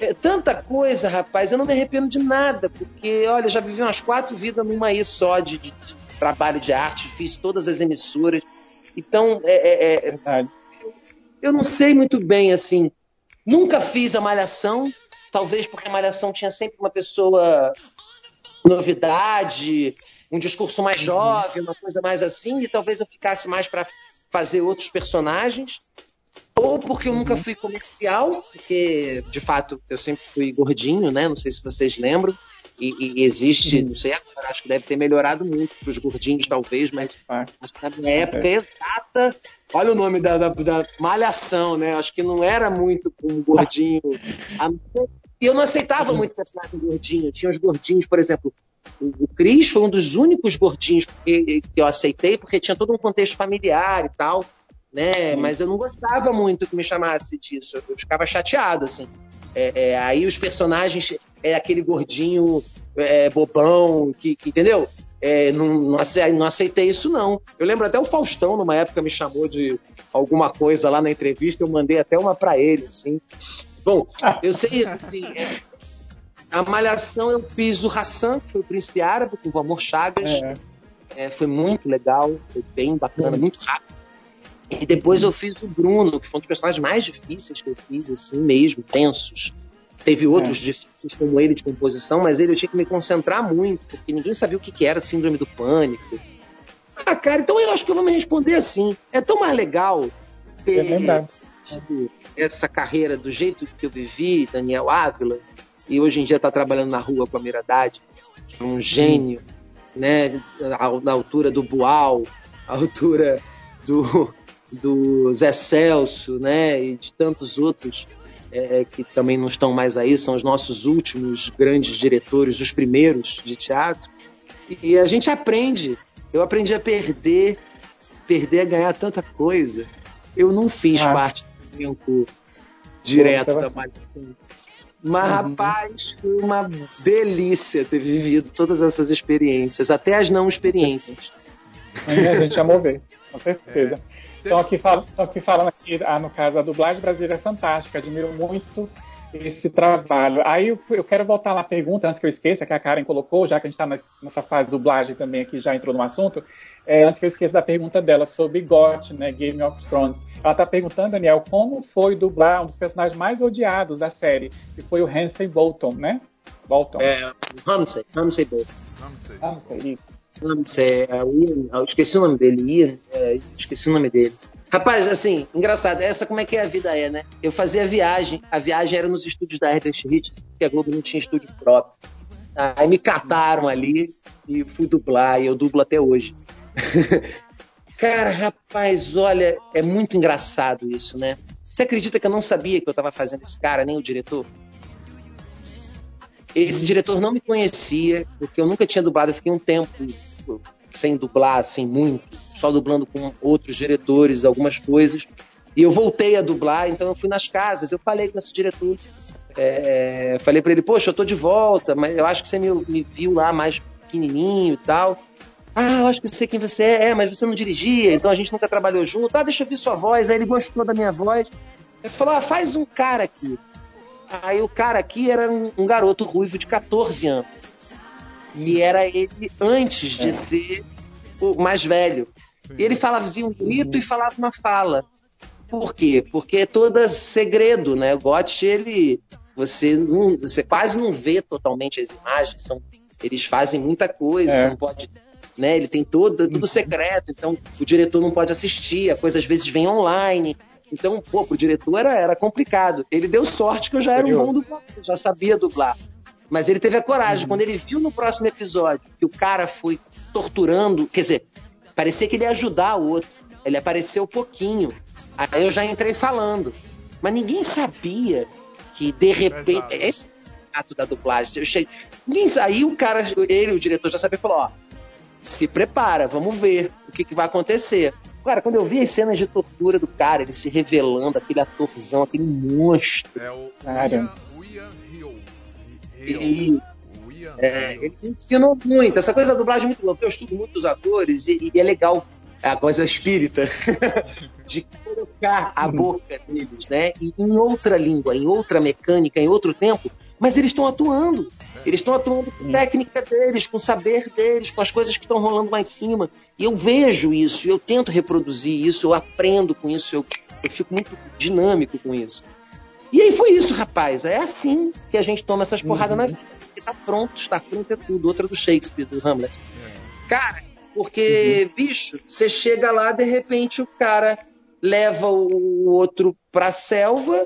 é, tanta coisa, rapaz, eu não me arrependo de nada, porque, olha, eu já vivi umas quatro vidas numa aí só de, de, de trabalho de arte, fiz todas as emissoras. Então, é, é, é eu, eu não sei muito bem, assim, Nunca fiz a Malhação, talvez porque a Malhação tinha sempre uma pessoa novidade, um discurso mais uhum. jovem, uma coisa mais assim, e talvez eu ficasse mais para fazer outros personagens. Ou porque eu nunca uhum. fui comercial, porque de fato eu sempre fui gordinho, né? Não sei se vocês lembram. E, e existe, uhum. não sei agora, acho que deve ter melhorado muito para os gordinhos, talvez, mas acho que na minha época é. exata, olha o nome da, da, da, malhação, né? Acho que não era muito com um gordinho. E eu não aceitava muito personagem gordinho. Tinha os gordinhos, por exemplo, o Cris foi um dos únicos gordinhos que, que eu aceitei, porque tinha todo um contexto familiar e tal, né? Mas eu não gostava muito que me chamasse disso. Eu ficava chateado, assim. É, é, aí os personagens é aquele gordinho é, bobão, que, que entendeu? É, não, não, aceitei isso, não. Eu lembro até o Faustão, numa época, me chamou de alguma coisa lá na entrevista, eu mandei até uma para ele, assim. Bom, eu sei isso, assim. É, A Malhação eu fiz o Hassan, que foi o príncipe árabe, com o Amor Chagas. É. É, foi muito legal, foi bem bacana, muito rápido. E depois eu fiz o Bruno, que foi um dos personagens mais difíceis que eu fiz, assim mesmo, tensos. Teve outros difíceis como ele de composição, mas ele eu tinha que me concentrar muito, porque ninguém sabia o que, que era síndrome do pânico. Ah, cara, então eu acho que eu vou me responder assim. É tão mais legal ter É essa carreira do jeito que eu vivi, Daniel Ávila, e hoje em dia está trabalhando na rua com a Miradade, que é um gênio, né? Na altura do Boal, à altura do, do Zé Celso, né? E de tantos outros é, que também não estão mais aí, são os nossos últimos grandes diretores, os primeiros de teatro. E a gente aprende. Eu aprendi a perder, perder a ganhar tanta coisa. Eu não fiz Ah. parte do elenco direto Pô, da Malhação. Mas, Uhum. rapaz, foi uma delícia ter vivido todas essas experiências, até as não experiências. A gente amou ver, com certeza. É. Então aqui, fal então aqui falando aqui, ah, no caso, a dublagem brasileira é fantástica, admiro muito esse trabalho. Aí eu, eu quero voltar na pergunta, antes que eu esqueça, que a Karen colocou, já que a gente está nessa fase de dublagem também aqui, já entrou no assunto, é, antes que eu esqueça da pergunta dela sobre GOT, né, Game of Thrones. Ela está perguntando, Daniel, como foi dublar um dos personagens mais odiados da série, que foi o Ramsay Bolton, né? Bolton. É, Ramsey, Ramsey Bolton. Não sei, isso. Ramsey, é, o Ian, eu esqueci o nome dele, Ian, é, esqueci o nome dele. Rapaz, assim, engraçado, essa como é que a vida é, né? Eu fazia viagem, a viagem era nos estúdios da Herbert Hit, porque a Globo não tinha estúdio próprio. Aí me cataram ali e fui dublar, e eu dublo até hoje. Cara, rapaz, olha, é muito engraçado isso, né? Você acredita que eu não sabia que eu estava fazendo esse cara, nem o diretor? Esse diretor não me conhecia, porque eu nunca tinha dublado, eu fiquei um tempo sem dublar, assim, muito, só dublando com outros diretores, algumas coisas. E eu voltei a dublar, então eu fui nas casas, eu falei com esse diretor, é, falei para ele, poxa, eu tô de volta, mas eu acho que você me, me viu lá mais pequenininho e tal. Ah, eu acho que eu sei quem você é, é, mas você não dirigia, então a gente nunca trabalhou junto. Ah, deixa eu ver sua voz. Aí ele gostou da minha voz. Ele falou, ah, faz um cara aqui. Aí o cara aqui era um, um garoto ruivo de 14 anos. E era ele antes de É. ser o mais velho. E ele falava um grito e falava uma fala. Por quê? Porque é todo segredo, né? O Gotch, ele. Você, não, você quase não vê totalmente as imagens. São, eles fazem muita coisa, É. você não pode. Né? Ele tem todo, tudo secreto, então o diretor não pode assistir, a coisa às vezes vem online. Então, pô, pro diretor era, era complicado. Ele deu sorte que eu já era um bom dublador, eu já sabia dublar. Mas ele teve a coragem. Uhum. Quando ele viu no próximo episódio que o cara foi torturando, quer dizer, parecia que ele ia ajudar o outro. Ele apareceu pouquinho. Aí eu já entrei falando. Mas ninguém sabia que, de repente. Exato. Esse é o ato da dublagem. Eu cheguei, ninguém Aí o cara, ele, o diretor, já sabia e falou: ó, se prepara, vamos ver o que, que vai acontecer. Cara, quando eu vi as cenas de tortura do cara, ele se revelando, aquele atorzão, aquele monstro. É o Cara. E, É, Hill. ele me ensinou muito. Essa coisa da dublagem é muito louca. Eu estudo muito os atores e, e é legal a coisa espírita de colocar a boca deles, né? E em outra língua, em outra mecânica, em outro tempo, mas eles estão atuando. Eles estão atuando com a técnica deles, com o saber deles, com as coisas que estão rolando lá em cima. E eu vejo isso, eu tento reproduzir isso, eu aprendo com isso, eu, eu fico muito dinâmico com isso. E aí foi isso, rapaz. É assim que a gente toma essas porradas na vida. Porque tá pronto, está pronto é tudo. Outra do Shakespeare, do Hamlet. Cara, porque, bicho, você chega lá, de repente o cara leva o outro pra selva,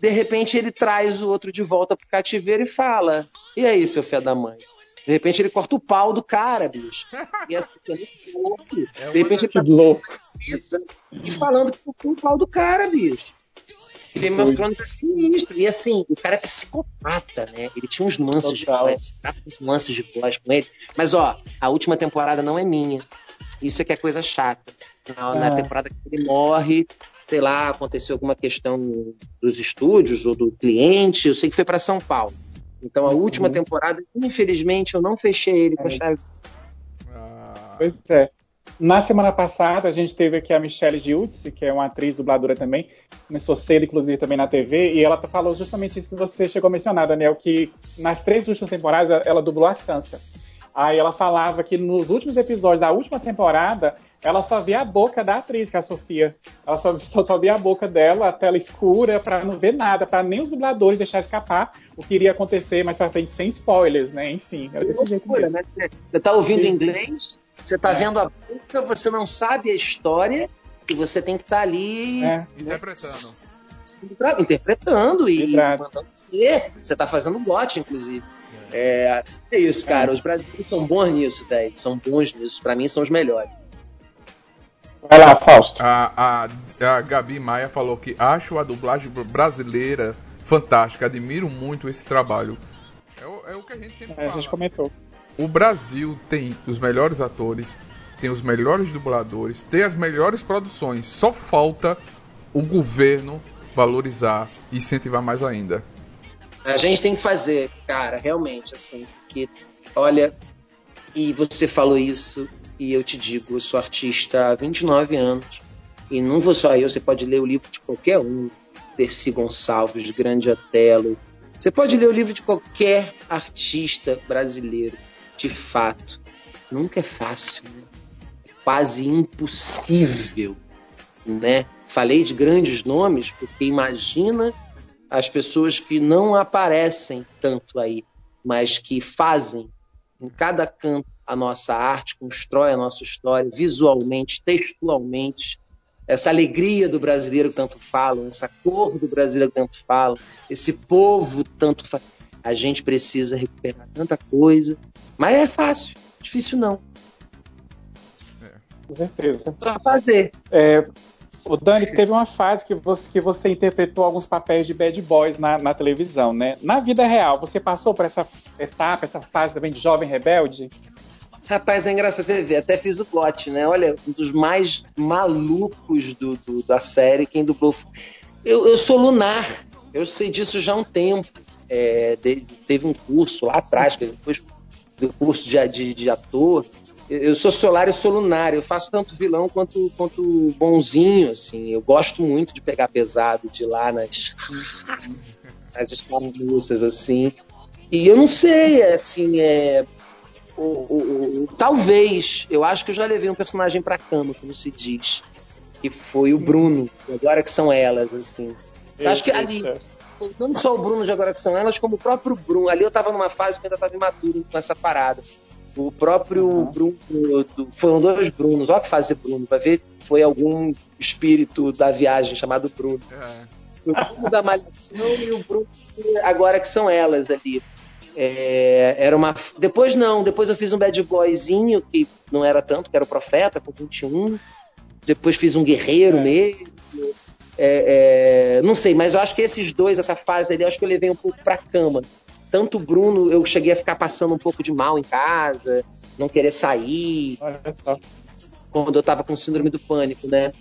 de repente ele traz o outro de volta pro cativeiro e fala: E aí, seu fé da mãe? De repente ele corta o pau do cara, bicho. E assim, é louco. É De repente ele tá louco. e falando que cortou o pau do cara, bicho. Game of Thrones é sinistro. E assim, o cara é psicopata, né? Ele tinha uns nuances de voz, com uns nuances de voz com ele. Mas, ó, a última temporada não é minha. Isso é que é coisa chata. Na, na Ah. temporada que ele morre, sei lá, aconteceu alguma questão dos estúdios ou do cliente, eu sei que foi para São Paulo. Então, a última temporada, infelizmente, eu não fechei ele com a É. chave. Ah, Pois é. Na semana passada, a gente teve aqui a Michelle Giudice, que é uma atriz dubladora também, começou cedo, inclusive, também na TV, e ela falou justamente isso que você chegou a mencionar, Daniel, que nas três últimas temporadas ela dublou a Sansa. Aí ela falava que nos últimos episódios da última temporada, ela só via a boca da atriz, que é a Sofia. Ela só, só, só via a boca dela, a tela escura, para não ver nada, para nem os dubladores deixar escapar o que iria acontecer mais pra frente, sem spoilers, né? Enfim, é desse jeito mesmo. Né? Você tá ouvindo Sim. inglês, você tá é. vendo a boca, você não sabe a história e você tem que estar tá ali é. interpretando. Interpretando e mandando ver. Você tá fazendo gote, inclusive. É, é isso, cara. É. Os brasileiros são bons nisso, velho. São bons nisso. Pra mim, são os melhores. Vai lá, Fausto. A, a, a Gabi Maia falou que acho a dublagem brasileira fantástica. Admiro muito esse trabalho. É o, é o que a gente sempre é, fala. A gente comentou. O Brasil tem os melhores atores, tem os melhores dubladores, tem as melhores produções. Só falta o governo valorizar e incentivar mais ainda. A gente tem que fazer, cara, realmente, assim, que, olha, e você falou isso, e eu te digo, eu sou artista há 29 anos, e não vou só eu, você pode ler o livro de qualquer um, Terci Gonçalves, Grande Otelo, você pode ler o livro de qualquer artista brasileiro de fato, nunca é fácil, né? É quase impossível, né? Falei de grandes nomes porque imagina as pessoas que não aparecem tanto aí, mas que fazem em cada canto a nossa arte, constrói a nossa história visualmente, textualmente, essa alegria do brasileiro que tanto falam, essa cor do brasileiro que tanto falam, esse povo tanto fala. A gente precisa recuperar tanta coisa mas é fácil, difícil não. É. Com certeza. Só fazer. É, o Dani, teve uma fase que você, que você interpretou alguns papéis de bad boys na, na, televisão, né? Na vida real, você passou por essa etapa, essa fase também de jovem rebelde? Rapaz, é engraçado você ver, até fiz o plot, né? Olha, um dos mais malucos do, do da série, quem dublou. Eu, eu sou lunar, eu sei disso já há um tempo. É, de, teve um curso lá atrás, que depois do curso de, de, de ator, eu sou solar e sou lunar, eu faço tanto vilão quanto, quanto bonzinho, assim. Eu gosto muito de pegar pesado, de ir lá nas, nas escaramuças, assim. E eu não sei, assim, é. O, o, o, talvez, eu acho que eu já levei um personagem pra cama, como se diz. Que foi o Bruno, agora que são elas, assim. Eu acho que ali, não só o Bruno de Agora Que São Elas, como o próprio Bruno. Ali eu tava numa fase que eu ainda tava imaturo com essa parada. O próprio uhum. Bruno, foram dois Brunos, olha que fase Bruno, vai ver, foi algum espírito da viagem chamado Bruno. É. O Bruno da Malhação e o Bruno agora que são elas ali. É, era uma. Depois não, depois eu fiz um bad boyzinho, que não era tanto, que era o Profeta, com 21. Depois fiz um guerreiro é. mesmo. É, é, não sei, mas eu acho que esses dois, essa fase ali, eu acho que eu levei um pouco pra cama. Tanto o Bruno, eu cheguei a ficar passando um pouco de mal em casa, não querer sair. Olha só. Quando eu tava com síndrome do pânico, né?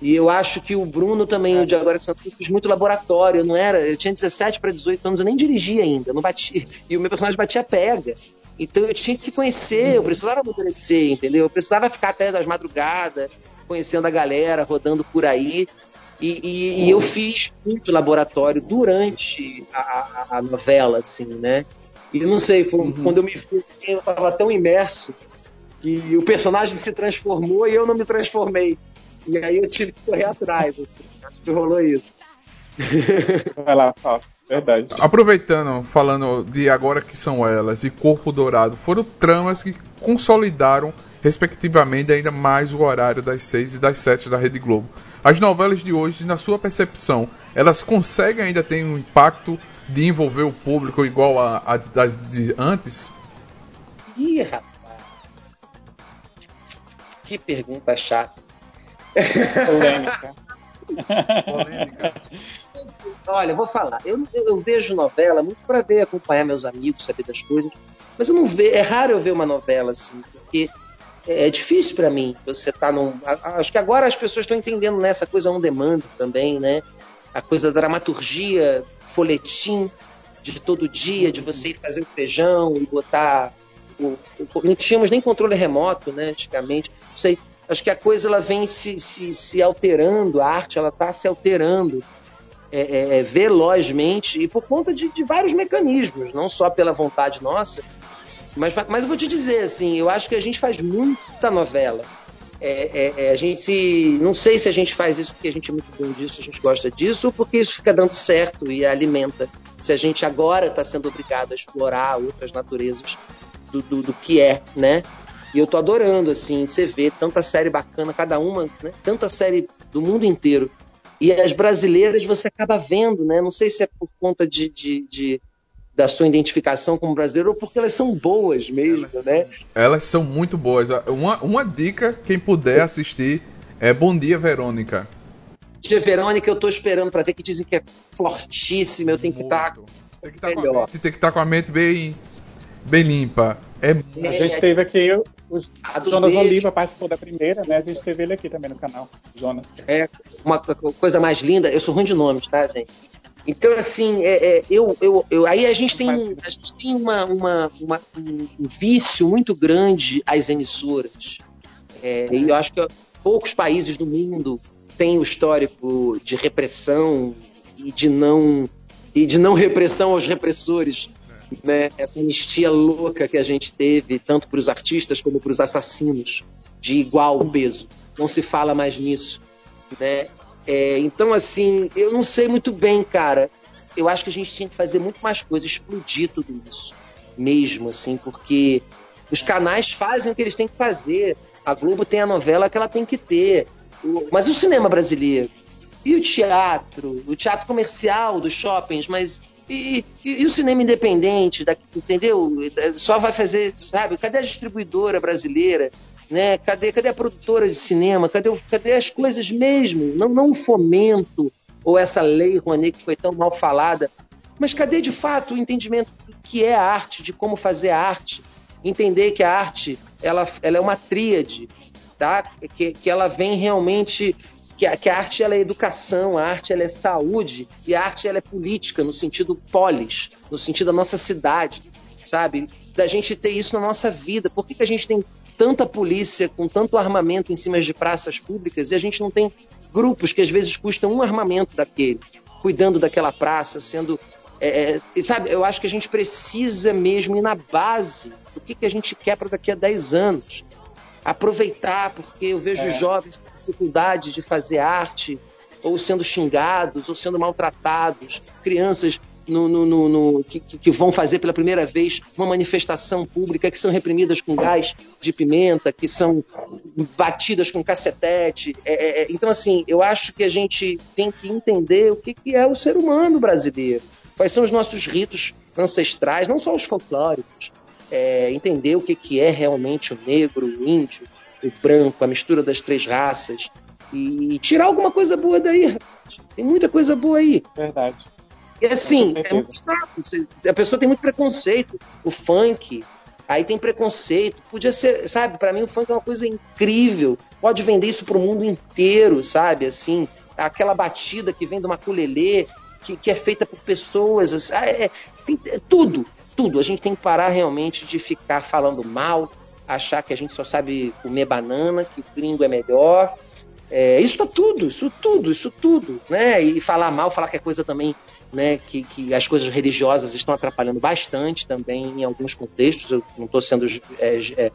E eu acho que o Bruno também, o de agora que eu fiz muito laboratório, eu não era, eu tinha 17 para 18 anos, eu nem dirigia ainda, não batia, e o meu personagem batia pega. Então eu tinha que conhecer, eu precisava amadurecer, entendeu? Eu precisava ficar até das madrugadas, conhecendo a galera, rodando por aí. E, e, e, eu fiz muito laboratório durante a, a, a, novela, assim, né? E não sei, foi, uhum. quando eu me vi, eu estava tão imerso que o personagem se transformou e eu não me transformei. E aí eu tive que correr atrás. Assim. Acho que rolou isso. Vai lá, Fausto. Verdade. Aproveitando, falando de Agora Que São Elas e Corpo Dourado, foram tramas que consolidaram, respectivamente, ainda mais o horário das 6 e das 7 da Rede Globo. As novelas de hoje, na sua percepção, elas conseguem ainda ter um impacto de envolver o público igual a, a das de antes? Ih, rapaz. Que pergunta chata. Polêmica. Polêmica. Olha, eu vou falar. Eu, eu, eu vejo novela muito para ver, acompanhar meus amigos, saber das coisas. Mas eu não vejo. É raro eu ver uma novela assim, porque é, é difícil para mim. Você tá num. Acho que agora as pessoas estão entendendo nessa coisa on demand também, né? A coisa da dramaturgia, folhetim de todo dia, de você fazer o feijão e botar. O, o, não tínhamos nem controle remoto, né? Antigamente. Sei. Acho que a coisa ela vem se, se, se alterando, a arte ela está se alterando é, é, é, velozmente e por conta de, de, vários mecanismos, não só pela vontade nossa, mas, mas eu vou te dizer assim, eu acho que a gente faz muita novela. É, é, é, a gente se, não sei se a gente faz isso porque a gente é muito bom disso, a gente gosta disso, ou porque isso fica dando certo e alimenta. Se a gente agora está sendo obrigado a explorar outras naturezas do, do, do, que é, né? E eu tô adorando, assim, você vê tanta série bacana, cada uma, né? Tanta série do mundo inteiro. E as brasileiras você acaba vendo, né? Não sei se é por conta de, de, de da sua identificação como brasileiro ou porque elas são boas mesmo, elas né? São, elas são muito boas. Uma, uma dica, quem puder assistir, é Bom Dia Verônica. Dia Verônica eu tô esperando para ver que dizem que é fortíssima, eu tenho que estar tá tem que estar tá com, tem que estar tá com a mente bem bem limpa. É... A gente teve aqui o Jonas beijo. Oliva participou da primeira, né? A gente teve ele aqui também no canal, Jonas. É uma coisa mais linda. Eu sou ruim de nomes, tá, gente? Então, assim, é, é, eu, eu, eu, aí a gente tem, a gente tem uma, uma, uma um vício muito grande às emissoras. É, e eu acho que poucos países do mundo têm o histórico de repressão e de não, e de não repressão aos repressores. Né? Essa anistia louca que a gente teve, tanto para os artistas como para os assassinos, de igual peso. Não se fala mais nisso. Né? É, então, assim, eu não sei muito bem, cara. Eu acho que a gente tinha que fazer muito mais coisa, explodir tudo isso. Mesmo, assim, porque os canais fazem o que eles têm que fazer. A Globo tem a novela que ela tem que ter. Mas o cinema brasileiro? E o teatro? O teatro comercial dos shoppings? Mas e, e, e, o cinema independente, entendeu? Só vai fazer, sabe? Cadê a distribuidora brasileira? Né? Cadê, cadê a produtora de cinema? Cadê, cadê as coisas mesmo? Não, não o fomento ou essa lei Rouanet que foi tão mal falada, mas cadê de fato o entendimento do que é a arte, de como fazer a arte? Entender que a arte ela, ela é uma tríade, tá? que, que ela vem realmente que a, que a, arte ela é educação, a arte ela é saúde e a arte ela é política no sentido polis, no sentido da nossa cidade, sabe? Da gente ter isso na nossa vida. Por que, que a gente tem tanta polícia com tanto armamento em cima de praças públicas e a gente não tem grupos que às vezes custam um armamento daquele, cuidando daquela praça, sendo. É, é, sabe, eu acho que a gente precisa mesmo ir na base do que, que a gente quer para daqui a 10 anos. Aproveitar, porque eu vejo é. jovens com dificuldade de fazer arte, ou sendo xingados, ou sendo maltratados, crianças no, no, no, que, que, vão fazer pela primeira vez uma manifestação pública, que são reprimidas com gás de pimenta, que são batidas com cacetete. É, é, é, então, assim, eu acho que a gente tem que entender o que, que é o ser humano brasileiro. Quais são os nossos ritos ancestrais, não só os folclóricos. É, entender o que, que é realmente o negro, o índio, o branco, a mistura das três raças. E tirar alguma coisa boa daí. Tem muita coisa boa aí. Verdade. E assim, é muito chato. A pessoa tem muito preconceito. O funk, aí tem preconceito. Podia ser, sabe, para mim o funk é uma coisa incrível. Pode vender isso pro mundo inteiro, sabe? Assim, aquela batida que vem do maculelê, que, que é feita por pessoas. Assim, é, tem, é, tudo, tudo. A gente tem que parar realmente de ficar falando mal, achar que a gente só sabe comer banana, que o gringo é melhor. É, isso tá tudo, isso tudo, isso tudo, né? E falar mal, falar que é coisa também né, que, que, as coisas religiosas estão atrapalhando bastante também em alguns contextos. Eu não estou sendo é, é,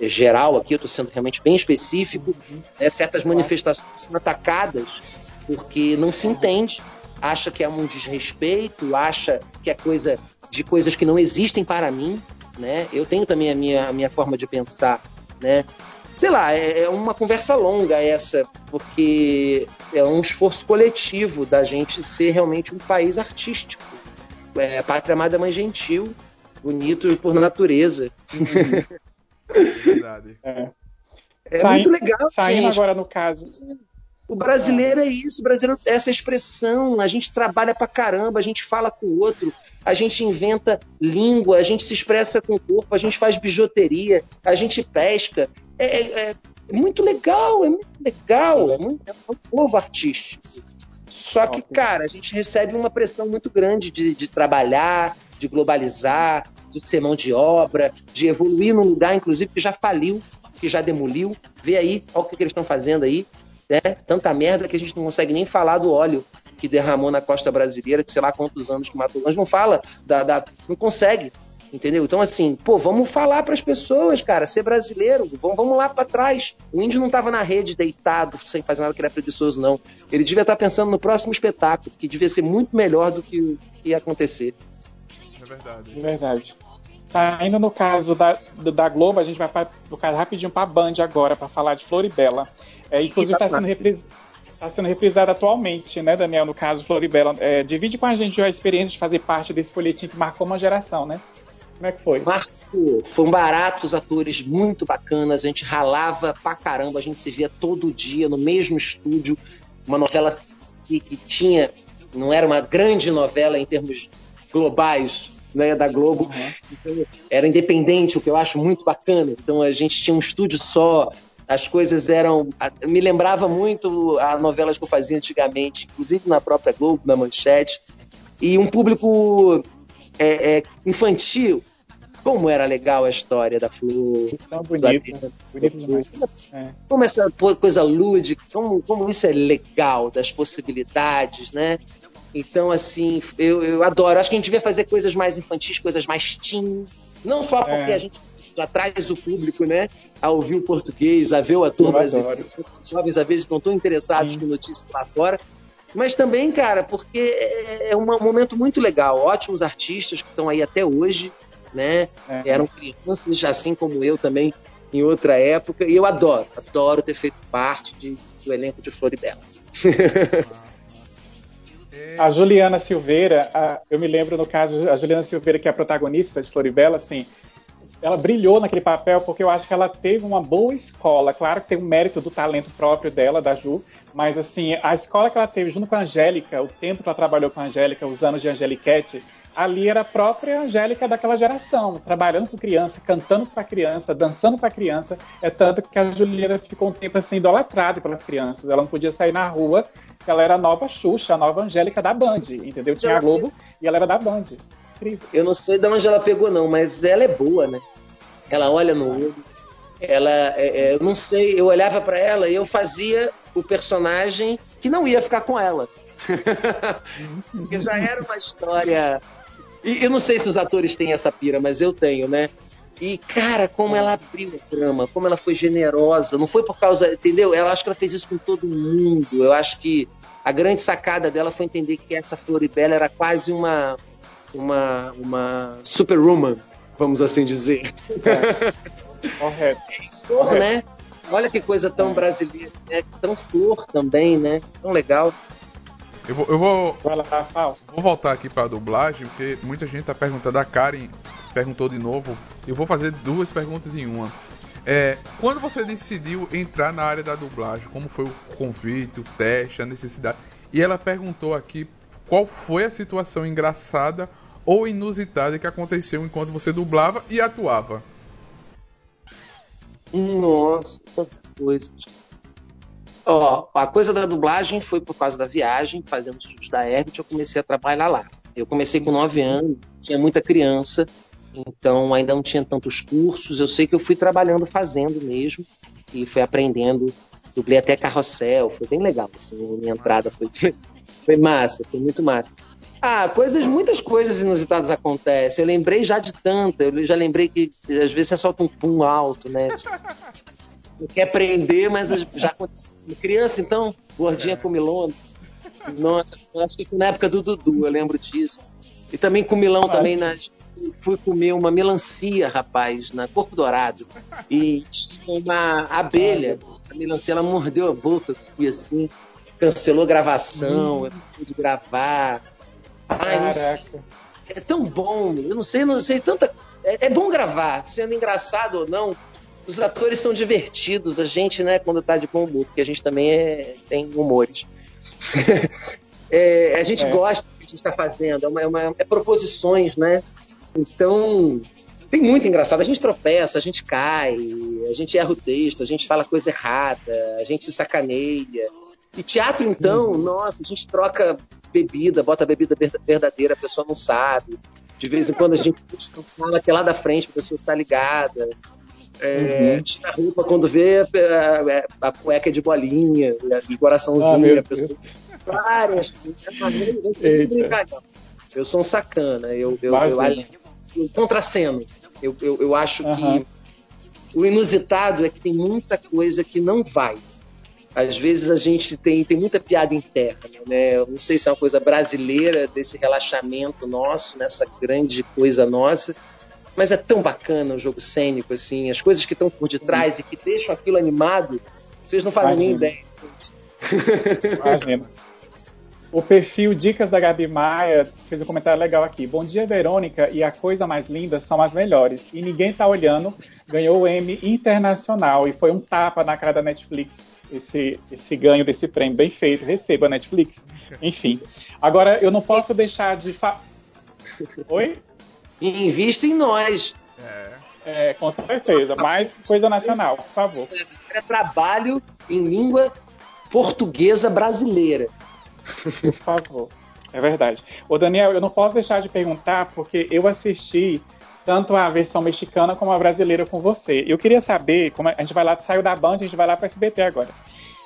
é, geral aqui, eu estou sendo realmente bem específico. Né, certas manifestações são atacadas porque não se entende, acha que é um desrespeito, acha que é coisa de coisas que não existem para mim. Né? Eu tenho também a minha, a minha forma de pensar, né? Sei lá, é, é uma conversa longa essa, porque é um esforço coletivo da gente ser realmente um país artístico. É, Pátria Amada Mãe Gentil, bonito por natureza. Verdade. É, é muito legal. Saindo gente. agora no caso. O brasileiro é isso, o brasileiro é essa expressão, a gente trabalha pra caramba, a gente fala com o outro, a gente inventa língua, a gente se expressa com o corpo, a gente faz bijuteria, a gente pesca, é, é, é, muito legal, é muito legal, é, muito, é um povo artístico. Só que, cara, a gente recebe uma pressão muito grande de, de trabalhar, de globalizar, de ser mão de obra, de evoluir num lugar, inclusive, que já faliu. que já demoliu. Vê aí, olha o que, que eles estão fazendo aí. Né? Tanta merda que a gente não consegue nem falar do óleo que derramou na costa brasileira, que sei lá quantos anos que matou. Nós não fala da, da. Não consegue. Entendeu? Então, assim, pô, vamos falar para as pessoas, cara, ser brasileiro, vamos, vamos lá para trás. O índio não estava na rede deitado, sem fazer nada que era preguiçoso, não. Ele devia estar tá pensando no próximo espetáculo, que devia ser muito melhor do que ia acontecer. É verdade. É verdade. Saindo no caso da, da Globo, a gente vai pra, no caso rapidinho para a Band agora para falar de Floribela. É, inclusive está sendo, repris, tá sendo reprisada atualmente, né, Daniel? No caso Floribela, é, divide com a gente a experiência de fazer parte desse folhetim que marcou uma geração, né? Como é que foi? Marcou. Foram baratos atores muito bacanas. A gente ralava pra caramba. A gente se via todo dia no mesmo estúdio. Uma novela que, que tinha. Não era uma grande novela em termos globais, né, da Globo. Uhum. Então, era independente, o que eu acho muito bacana. Então a gente tinha um estúdio só, as coisas eram. Me lembrava muito a novelas que eu fazia antigamente, inclusive na própria Globo, na Manchete. E um público é, é, infantil. Como era legal a história da Flor. Tão bonito. bonito demais. É. Como essa coisa lúdica, como, como isso é legal, das possibilidades, né? Então, assim, eu, eu adoro. Acho que a gente devia fazer coisas mais infantis, coisas mais teen. Não só porque é. a gente já traz o público, né? A ouvir o português, a ver o ator brasileiro. Os jovens, às vezes, não estão interessados Sim. com notícias lá fora. Mas também, cara, porque é, é um momento muito legal. Ótimos artistas que estão aí até hoje, né? É. Eram crianças, assim como eu também, em outra época. E eu adoro, adoro ter feito parte de, do elenco de Floribela. A Juliana Silveira, a, eu me lembro no caso, a Juliana Silveira, que é a protagonista de Floribela, assim, ela brilhou naquele papel porque eu acho que ela teve uma boa escola. Claro que tem o mérito do talento próprio dela, da Ju, mas assim, a escola que ela teve junto com a Angélica, o tempo que ela trabalhou com a Angélica, os anos de Angeliquete, ali era a própria Angélica daquela geração, trabalhando com criança, cantando para criança, dançando para criança. É tanto que a Juliana ficou um tempo assim idolatrada pelas crianças. Ela não podia sair na rua, ela era a nova Xuxa, a nova Angélica da Band, entendeu? Tinha a Globo e ela era da Band. Incrível. Eu não sei de onde ela pegou, não, mas ela é boa, né? Ela olha no olho. Ela, é, é, eu não sei, eu olhava para ela e eu fazia o personagem que não ia ficar com ela. Porque já era uma história. E eu não sei se os atores têm essa pira, mas eu tenho, né? E, cara, como ela abriu o drama, como ela foi generosa. Não foi por causa. Entendeu? Ela acho que ela fez isso com todo mundo. Eu acho que a grande sacada dela foi entender que essa Floribela era quase uma. Uma, uma superwoman, vamos assim dizer. É. Correto. Flor, né? Olha que coisa tão brasileira, né? Tão flor também, né? Tão legal. Eu vou, eu vou, vou voltar aqui para a dublagem, porque muita gente tá perguntando. A Karen perguntou de novo. Eu vou fazer duas perguntas em uma. É, quando você decidiu entrar na área da dublagem, como foi o convite, o teste, a necessidade? E ela perguntou aqui qual foi a situação engraçada ou inusitada que aconteceu enquanto você dublava e atuava. Nossa, coisa. Ó, a coisa da dublagem foi por causa da viagem, fazendo estudos da Herbert, eu comecei a trabalhar lá. Eu comecei com nove anos, tinha muita criança, então ainda não tinha tantos cursos. Eu sei que eu fui trabalhando, fazendo mesmo, e fui aprendendo. Dublei até carrossel, foi bem legal. Assim, minha entrada foi, foi massa, foi muito massa. Ah, coisas, muitas coisas inusitadas acontecem. Eu lembrei já de tanta, eu já lembrei que às vezes você solta um pum alto, né? não quer prender, mas já aconteceu. Criança, então, gordinha é. com milona. Nossa, acho que na época do Dudu, eu lembro disso. E também com milão também nas. Fui comer uma melancia, rapaz, na Corpo Dourado. E tinha uma abelha. A melancia, ela mordeu a boca assim. Cancelou a gravação, hum. eu pude gravar. Ai, não sei. É tão bom, eu não sei, não sei tanta. É, é bom gravar, sendo engraçado ou não os atores são divertidos, a gente, né, quando tá de bom humor, porque a gente também é, tem humores. é, a gente é. gosta do que a gente está fazendo, é, uma, é, uma, é proposições, né? Então, tem muito engraçado. A gente tropeça, a gente cai, a gente erra o texto, a gente fala coisa errada, a gente se sacaneia. E teatro, então, uhum. nossa, a gente troca bebida, bota a bebida verdadeira, a pessoa não sabe. De vez em quando a gente fala que lá da frente a pessoa está ligada. É, Uhum. Tira a roupa quando vê a, a- a cueca de bolinha, de coraçãozinho, Ah, a pessoa. Várias. Eu, eu, sou um eu sacana. Eu, eu, eu, Imagina. eu contraceno. Eu, eu, eu acho Aham. que o inusitado é que tem muita coisa que não vai. Às vezes a gente tem, tem muita piada interna, né? Eu não sei se é uma coisa brasileira desse relaxamento nosso, nessa grande coisa nossa, mas é tão bacana o jogo cênico, assim, as coisas que estão por detrás e que deixam aquilo animado, vocês não fazem nem Imagina. ideia. Imagina. O perfil Dicas da Gabi Maia fez um comentário legal aqui. Bom dia, Verônica, e a coisa mais linda são as melhores. E ninguém tá olhando, ganhou o M internacional e foi um tapa na cara da Netflix. Esse, esse ganho desse prêmio, bem feito, receba Netflix. Enfim. Agora, eu não posso deixar de. Fa... Oi? Invista em nós. É, com certeza. Mais coisa nacional, por favor. É trabalho em língua portuguesa brasileira. Por favor. É verdade. Ô, Daniel, eu não posso deixar de perguntar, porque eu assisti tanto a versão mexicana como a brasileira com você. Eu queria saber, como a gente vai lá, saiu da Band, a gente vai lá para SBT agora.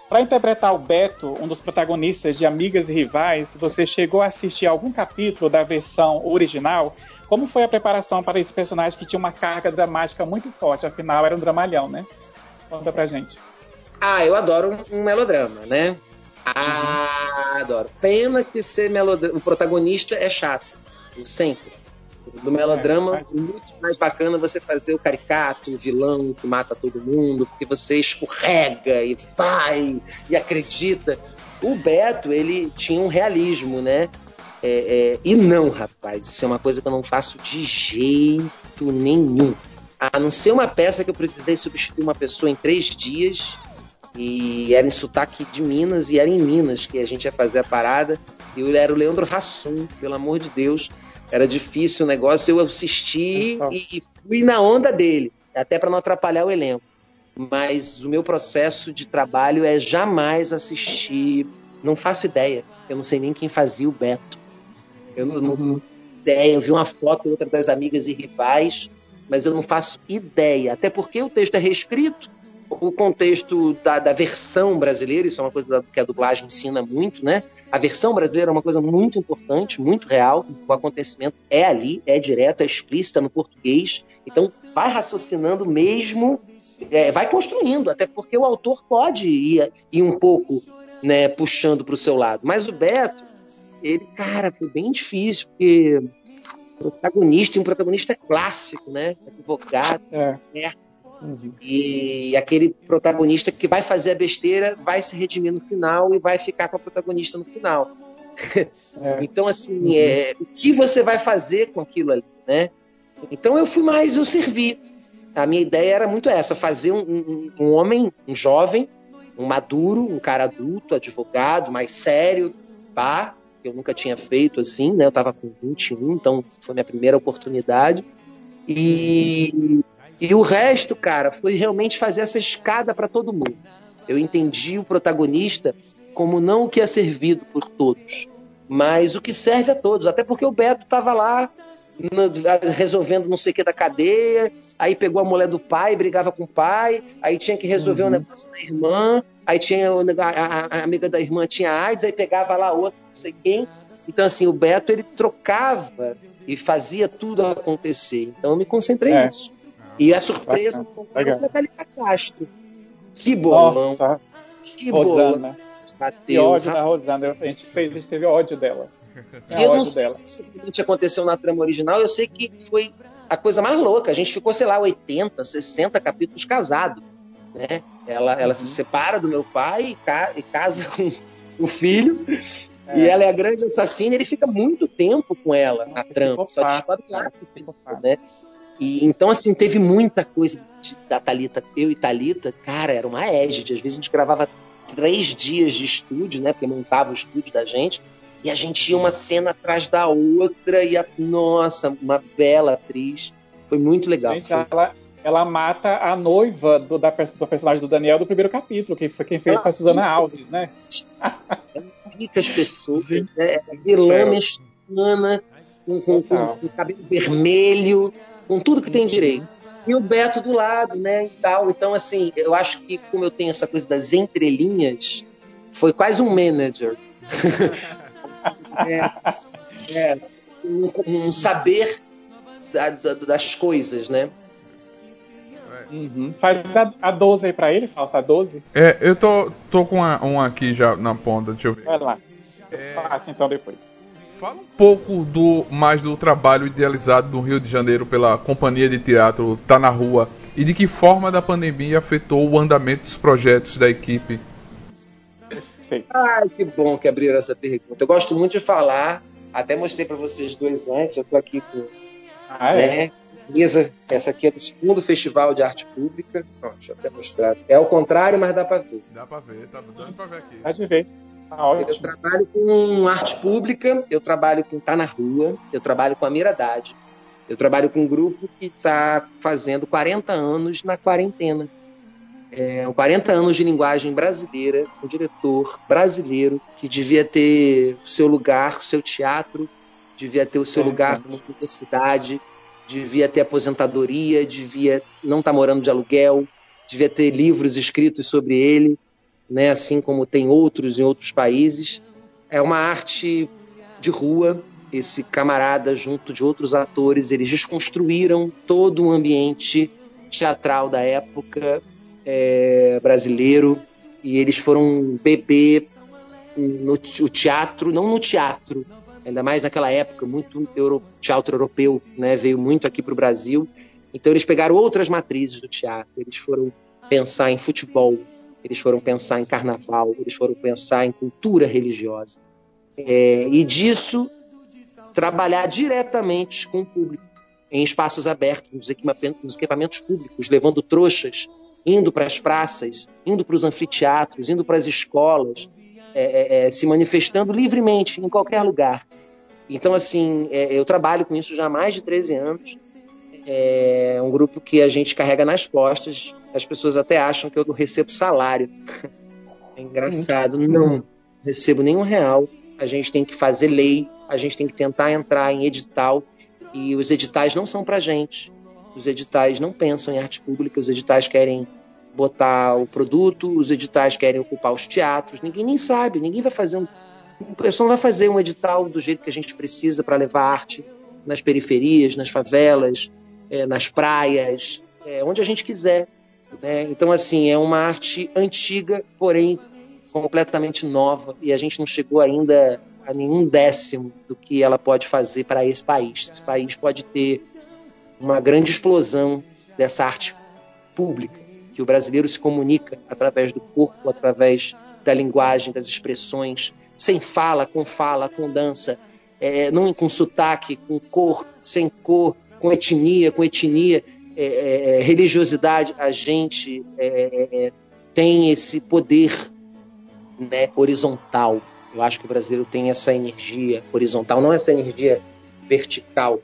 Para interpretar o Beto, um dos protagonistas de Amigas e Rivais, você chegou a assistir algum capítulo da versão original? Como foi a preparação para esse personagem que tinha uma carga dramática muito forte? Afinal, era um dramalhão, né? Conta pra gente. Ah, eu adoro um, melodrama, né? Ah, adoro. Pena que ser melodrama, o protagonista é chato. Sempre. Do melodrama, É, muito mais bacana você fazer o caricato, o vilão que mata todo mundo, porque você escorrega e vai e acredita. O Beto, ele tinha um realismo, né? É, é, e não, rapaz, isso é uma coisa que eu não faço de jeito nenhum. A não ser uma peça que eu precisei substituir uma pessoa em três dias, e era em sotaque de Minas, e era em Minas que a gente ia fazer a parada, e eu era o Leandro Hassum, pelo amor de Deus. Era difícil o negócio, eu assisti Nossa. e fui na onda dele, até para não atrapalhar o elenco. Mas o meu processo de trabalho é jamais assistir. Não faço ideia. Eu não sei nem quem fazia o Beto. Eu não, não Uhum. ideia. Eu vi uma foto outra das amigas e rivais, mas eu não faço ideia. Até porque o texto é reescrito. O contexto da, da versão brasileira, isso é uma coisa que a dublagem ensina muito, né? A versão brasileira é uma coisa muito importante, muito real. O acontecimento é ali, é direto, é explícito, é no português. Então, vai raciocinando mesmo, é, vai construindo, até porque o autor pode ir, ir um pouco né, puxando para o seu lado. Mas o Beto, ele, cara, foi bem difícil, porque protagonista, e um protagonista clássico, né? Advogado, É. É. Uhum. e aquele protagonista que vai fazer a besteira vai se redimir no final e vai ficar com a protagonista no final. É. Então, assim, é, o que você vai fazer com aquilo ali, né? Então eu fui mais, eu servi. A minha ideia era muito essa, fazer um, um- um homem, um jovem, um maduro, um cara adulto, advogado, mais sério, pá, que eu nunca tinha feito assim, né? Eu tava com 21, então foi minha primeira oportunidade. E, e o resto, cara, foi realmente fazer essa escada para todo mundo. Eu entendi o protagonista como não o que é servido por todos, mas o que serve a todos. Até porque o Beto tava lá no- resolvendo não sei o que da cadeia, aí pegou a mulher do pai, brigava com o pai, aí tinha que resolver o Uhum. negócio da irmã, aí tinha a, a- a amiga da irmã tinha AIDS, aí pegava lá outra, não sei quem. Então, assim, o Beto ele trocava e fazia tudo acontecer. Então, eu me concentrei É. nisso. E a surpresa Legal. foi Thalita Castro. Que bolão, Nossa, que bolão. Rosana. Que ódio da Rosana. A gente fez, a gente teve ódio dela. É eu não sei dela. se isso aconteceu na trama original, eu sei que foi a coisa mais louca. A gente ficou, sei lá, 80, 60 capítulos casado. Né? Ela, ela Uhum. se separa do meu pai e, ca- e casa com o filho. É. E ela é a grande assassina, ele fica muito tempo com ela na trama. Só descobre lá né? E, então, assim, teve muita coisa de- da Thalita. Eu e Thalita, cara, era uma égide. Às vezes a gente gravava três dias de estúdio, né? Porque montava o estúdio da gente. E a gente ia uma cena atrás da outra. E, a, nossa, uma bela atriz. Foi muito legal. Gente, Foi- ela, ela mata a noiva do, da, do personagem do Daniel do primeiro capítulo, que foi quem fez Ah, a Suzana Alves, né? pica as pessoas, né? É vilã mexicana, com, com, com, com cabelo vermelho, com tudo que tem direito. e o Beto do lado, né? E tal. Então, assim, eu acho que como eu tenho essa coisa das entrelinhas, foi quase um manager. é, é, um, um saber da, da, das coisas, né? Uhum. Faz a, a 12 aí pra ele, Fausto, a 12. É, eu tô, tô com uma, um aqui já na ponta, deixa eu ver. Vai lá. É... Faça então depois. Fala um pouco do mais do trabalho idealizado no Rio de Janeiro pela companhia de teatro Tá na Rua e de que forma da pandemia afetou o andamento dos projetos da equipe. Ai, que bom que abriram essa pergunta. Eu gosto muito de falar, até mostrei para vocês dois antes, eu tô aqui com ah, é? né, camisa. Essa aqui é do segundo Festival de Arte Pública. Ó, deixa eu até mostrar. É o contrário, mas dá para ver. Dá para ver, tá dando para ver aqui. Dá de ver. Tá eu trabalho com arte pública, eu trabalho com Tá na Rua, eu trabalho com a Miradade, eu trabalho com um grupo que está fazendo 40 anos na quarentena. É, 40 anos de linguagem brasileira, um diretor brasileiro que devia ter o seu lugar, o seu teatro, devia ter o seu é, lugar numa universidade, devia ter aposentadoria, devia não estar tá morando de aluguel, devia ter livros escritos sobre ele, né, assim como tem outros em outros países. É uma arte de rua. Esse camarada, junto de outros atores, eles desconstruíram todo o ambiente teatral da época é, brasileiro e eles foram beber no teatro, não no teatro, ainda mais naquela época, muito euro, teatro europeu né, veio muito aqui para o Brasil. Então eles pegaram outras matrizes do teatro, eles foram pensar em futebol, eles foram pensar em carnaval, eles foram pensar em cultura religiosa. É, e disso, trabalhar diretamente com o público, em espaços abertos, nos equipamentos, nos equipamentos públicos, levando trouxas, indo para as praças, indo para os anfiteatros, indo para as escolas, é, é, é, se manifestando livremente em qualquer lugar. Então, assim, é, eu trabalho com isso já há mais de 13 anos. É um grupo que a gente carrega nas costas. As pessoas até acham que eu recebo salário. É engraçado. Não recebo nenhum real. A gente tem que fazer lei, a gente tem que tentar entrar em edital. E os editais não são para gente. Os editais não pensam em arte pública, os editais querem botar o produto, os editais querem ocupar os teatros, ninguém nem sabe, ninguém vai fazer um. O pessoal não vai fazer um edital do jeito que a gente precisa para levar arte nas periferias, nas favelas, é, nas praias, é, onde a gente quiser. Né? Então, assim, é uma arte antiga, porém completamente nova, e a gente não chegou ainda a nenhum décimo do que ela pode fazer para esse país. Esse país pode ter uma grande explosão dessa arte pública que o brasileiro se comunica através do corpo, através da linguagem, das expressões, sem fala, com fala, com dança, é, não com sotaque, com cor, sem cor, com etnia, com etnia, é, é, é religiosidade. A gente é, tem esse poder né, horizontal. Eu acho que o brasileiro tem essa energia horizontal, não essa energia vertical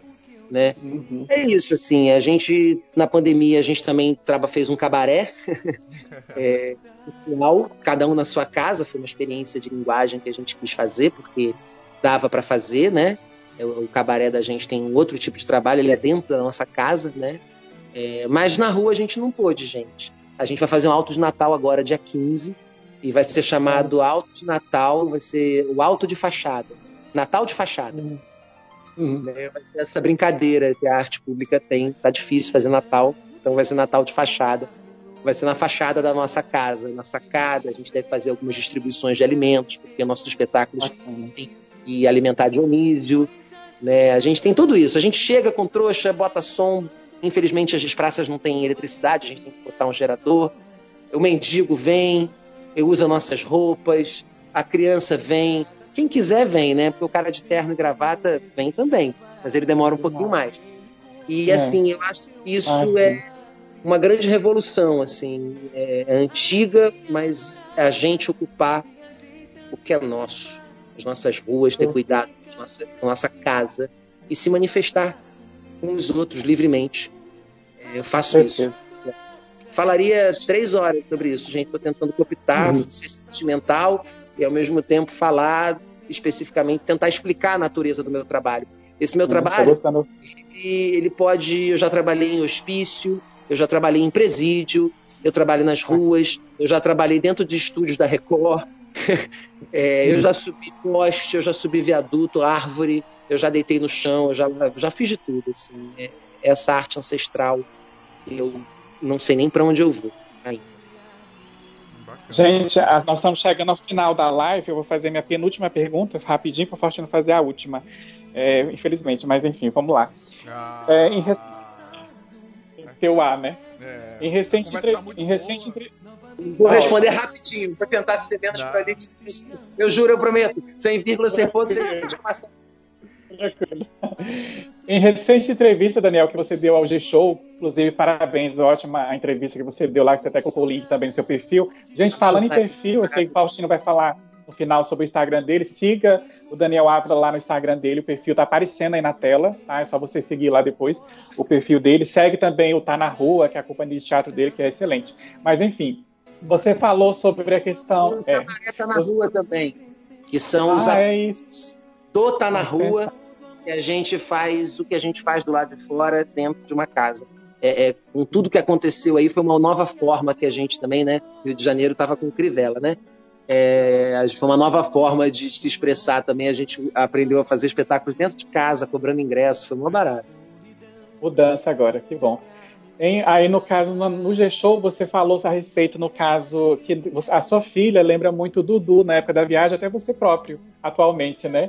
né? Uhum. É isso, assim, a gente, na pandemia, a gente também traba, fez um cabaré, é, final, cada um na sua casa, foi uma experiência de linguagem que a gente quis fazer, porque dava para fazer, né? É, o cabaré da gente tem um outro tipo de trabalho, ele é dentro da nossa casa, né? É, mas na rua a gente não pôde, gente. A gente vai fazer um alto de Natal agora, dia 15, e vai ser chamado Alto de Natal, vai ser o Alto de Fachada. Natal de Fachada. Uhum. Uhum. Vai ser essa brincadeira que a arte pública tem. Tá difícil fazer Natal, então vai ser Natal de fachada. Vai ser na fachada da nossa casa, na sacada. A gente deve fazer algumas distribuições de alimentos, porque nossos espetáculos têm e alimentar Dionísio. Né? A gente tem tudo isso. A gente chega com trouxa, bota som. Infelizmente, as praças não têm eletricidade, a gente tem que botar um gerador. O mendigo vem, usa nossas roupas, a criança vem, quem quiser vem, né? Porque o cara de terno e gravata vem também, mas ele demora um pouquinho mais. E é. assim, eu acho que isso ah, é uma grande revolução, assim, é, é antiga, mas a gente ocupar o que é nosso, as nossas ruas, ter cuidado com a nossa, com a nossa casa e se manifestar com os outros livremente. É, eu faço isso. Falaria três horas sobre isso, gente. Estou tentando copitar, uhum. ser sentimental e ao mesmo tempo falar especificamente, tentar explicar a natureza do meu trabalho. Esse meu hum, trabalho, ele, ele, pode. Eu já trabalhei em hospício, eu já trabalhei em presídio, eu trabalho nas ruas, eu já trabalhei dentro de estúdios da Record, é, eu já subi poste, eu já subi viaduto, árvore, eu já deitei no chão, eu já, já fiz de tudo. Assim, é, essa arte ancestral, eu não sei nem para onde eu vou ainda. Gente, nós estamos chegando ao final da live. Eu vou fazer minha penúltima pergunta, rapidinho, para o Faustino fazer a última. É, infelizmente, mas enfim, vamos lá. Ah, é, em rec... Teu A, né? É. Em recente, entre... tá em recente entre... Vou responder rapidinho, para tentar ser menos prolixo. Eu juro, eu prometo. Sem vírgula, sem ponto, sem Em recente entrevista, Daniel, que você deu ao G-Show, inclusive, parabéns, ótima a entrevista que você deu lá, que você até colocou o link também no seu perfil. Gente, falando em perfil, eu sei que o Faustino vai falar no final sobre o Instagram dele. Siga o Daniel Ávila lá no Instagram dele, o perfil tá aparecendo aí na tela, tá? É só você seguir lá depois o perfil dele. Segue também o Tá na Rua, que é a companhia de teatro dele, que é excelente. Mas enfim, você falou sobre a questão. É, Tá na Rua também, que são ah, os é do Tá na Rua, que a gente faz o que a gente faz do lado de fora, dentro de uma casa. É, é, com tudo que aconteceu aí, foi uma nova forma que a gente também, né? Rio de Janeiro estava com Crivella, né? É, foi uma nova forma de se expressar também. A gente aprendeu a fazer espetáculos dentro de casa, cobrando ingresso, foi uma barata. Mudança agora, que bom. Em, aí, no caso, no, G-Show, você falou a respeito, no caso, que a sua filha lembra muito Dudu na época da viagem, até você próprio, atualmente, né?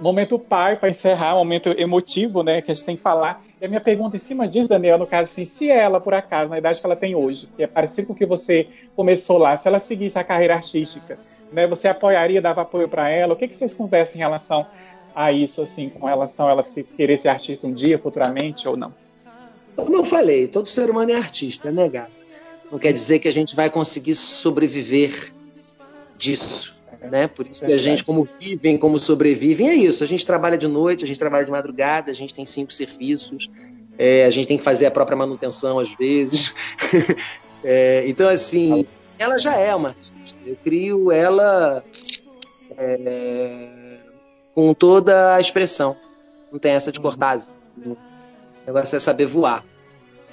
momento pai para encerrar, momento emotivo, né, que a gente tem que falar. E a minha pergunta em cima disso, Daniel, no caso assim, se ela, por acaso, na idade que ela tem hoje, que é parecido com o que você começou lá, se ela seguisse a carreira artística, né, você apoiaria, dava apoio para ela? O que, que vocês conversam em relação a isso, assim, com relação a ela se querer ser artista um dia, futuramente, ou não? Como eu falei, todo ser humano é artista, né, gato? Não quer dizer que a gente vai conseguir sobreviver disso né? Por isso que a gente, como vivem, como sobrevivem, é isso. A gente trabalha de noite, a gente trabalha de madrugada, a gente tem cinco serviços, é, a gente tem que fazer a própria manutenção às vezes. é, então, assim, ela já é uma artista. Eu crio ela é, com toda a expressão. Não tem essa de cortar asa. O negócio é saber voar.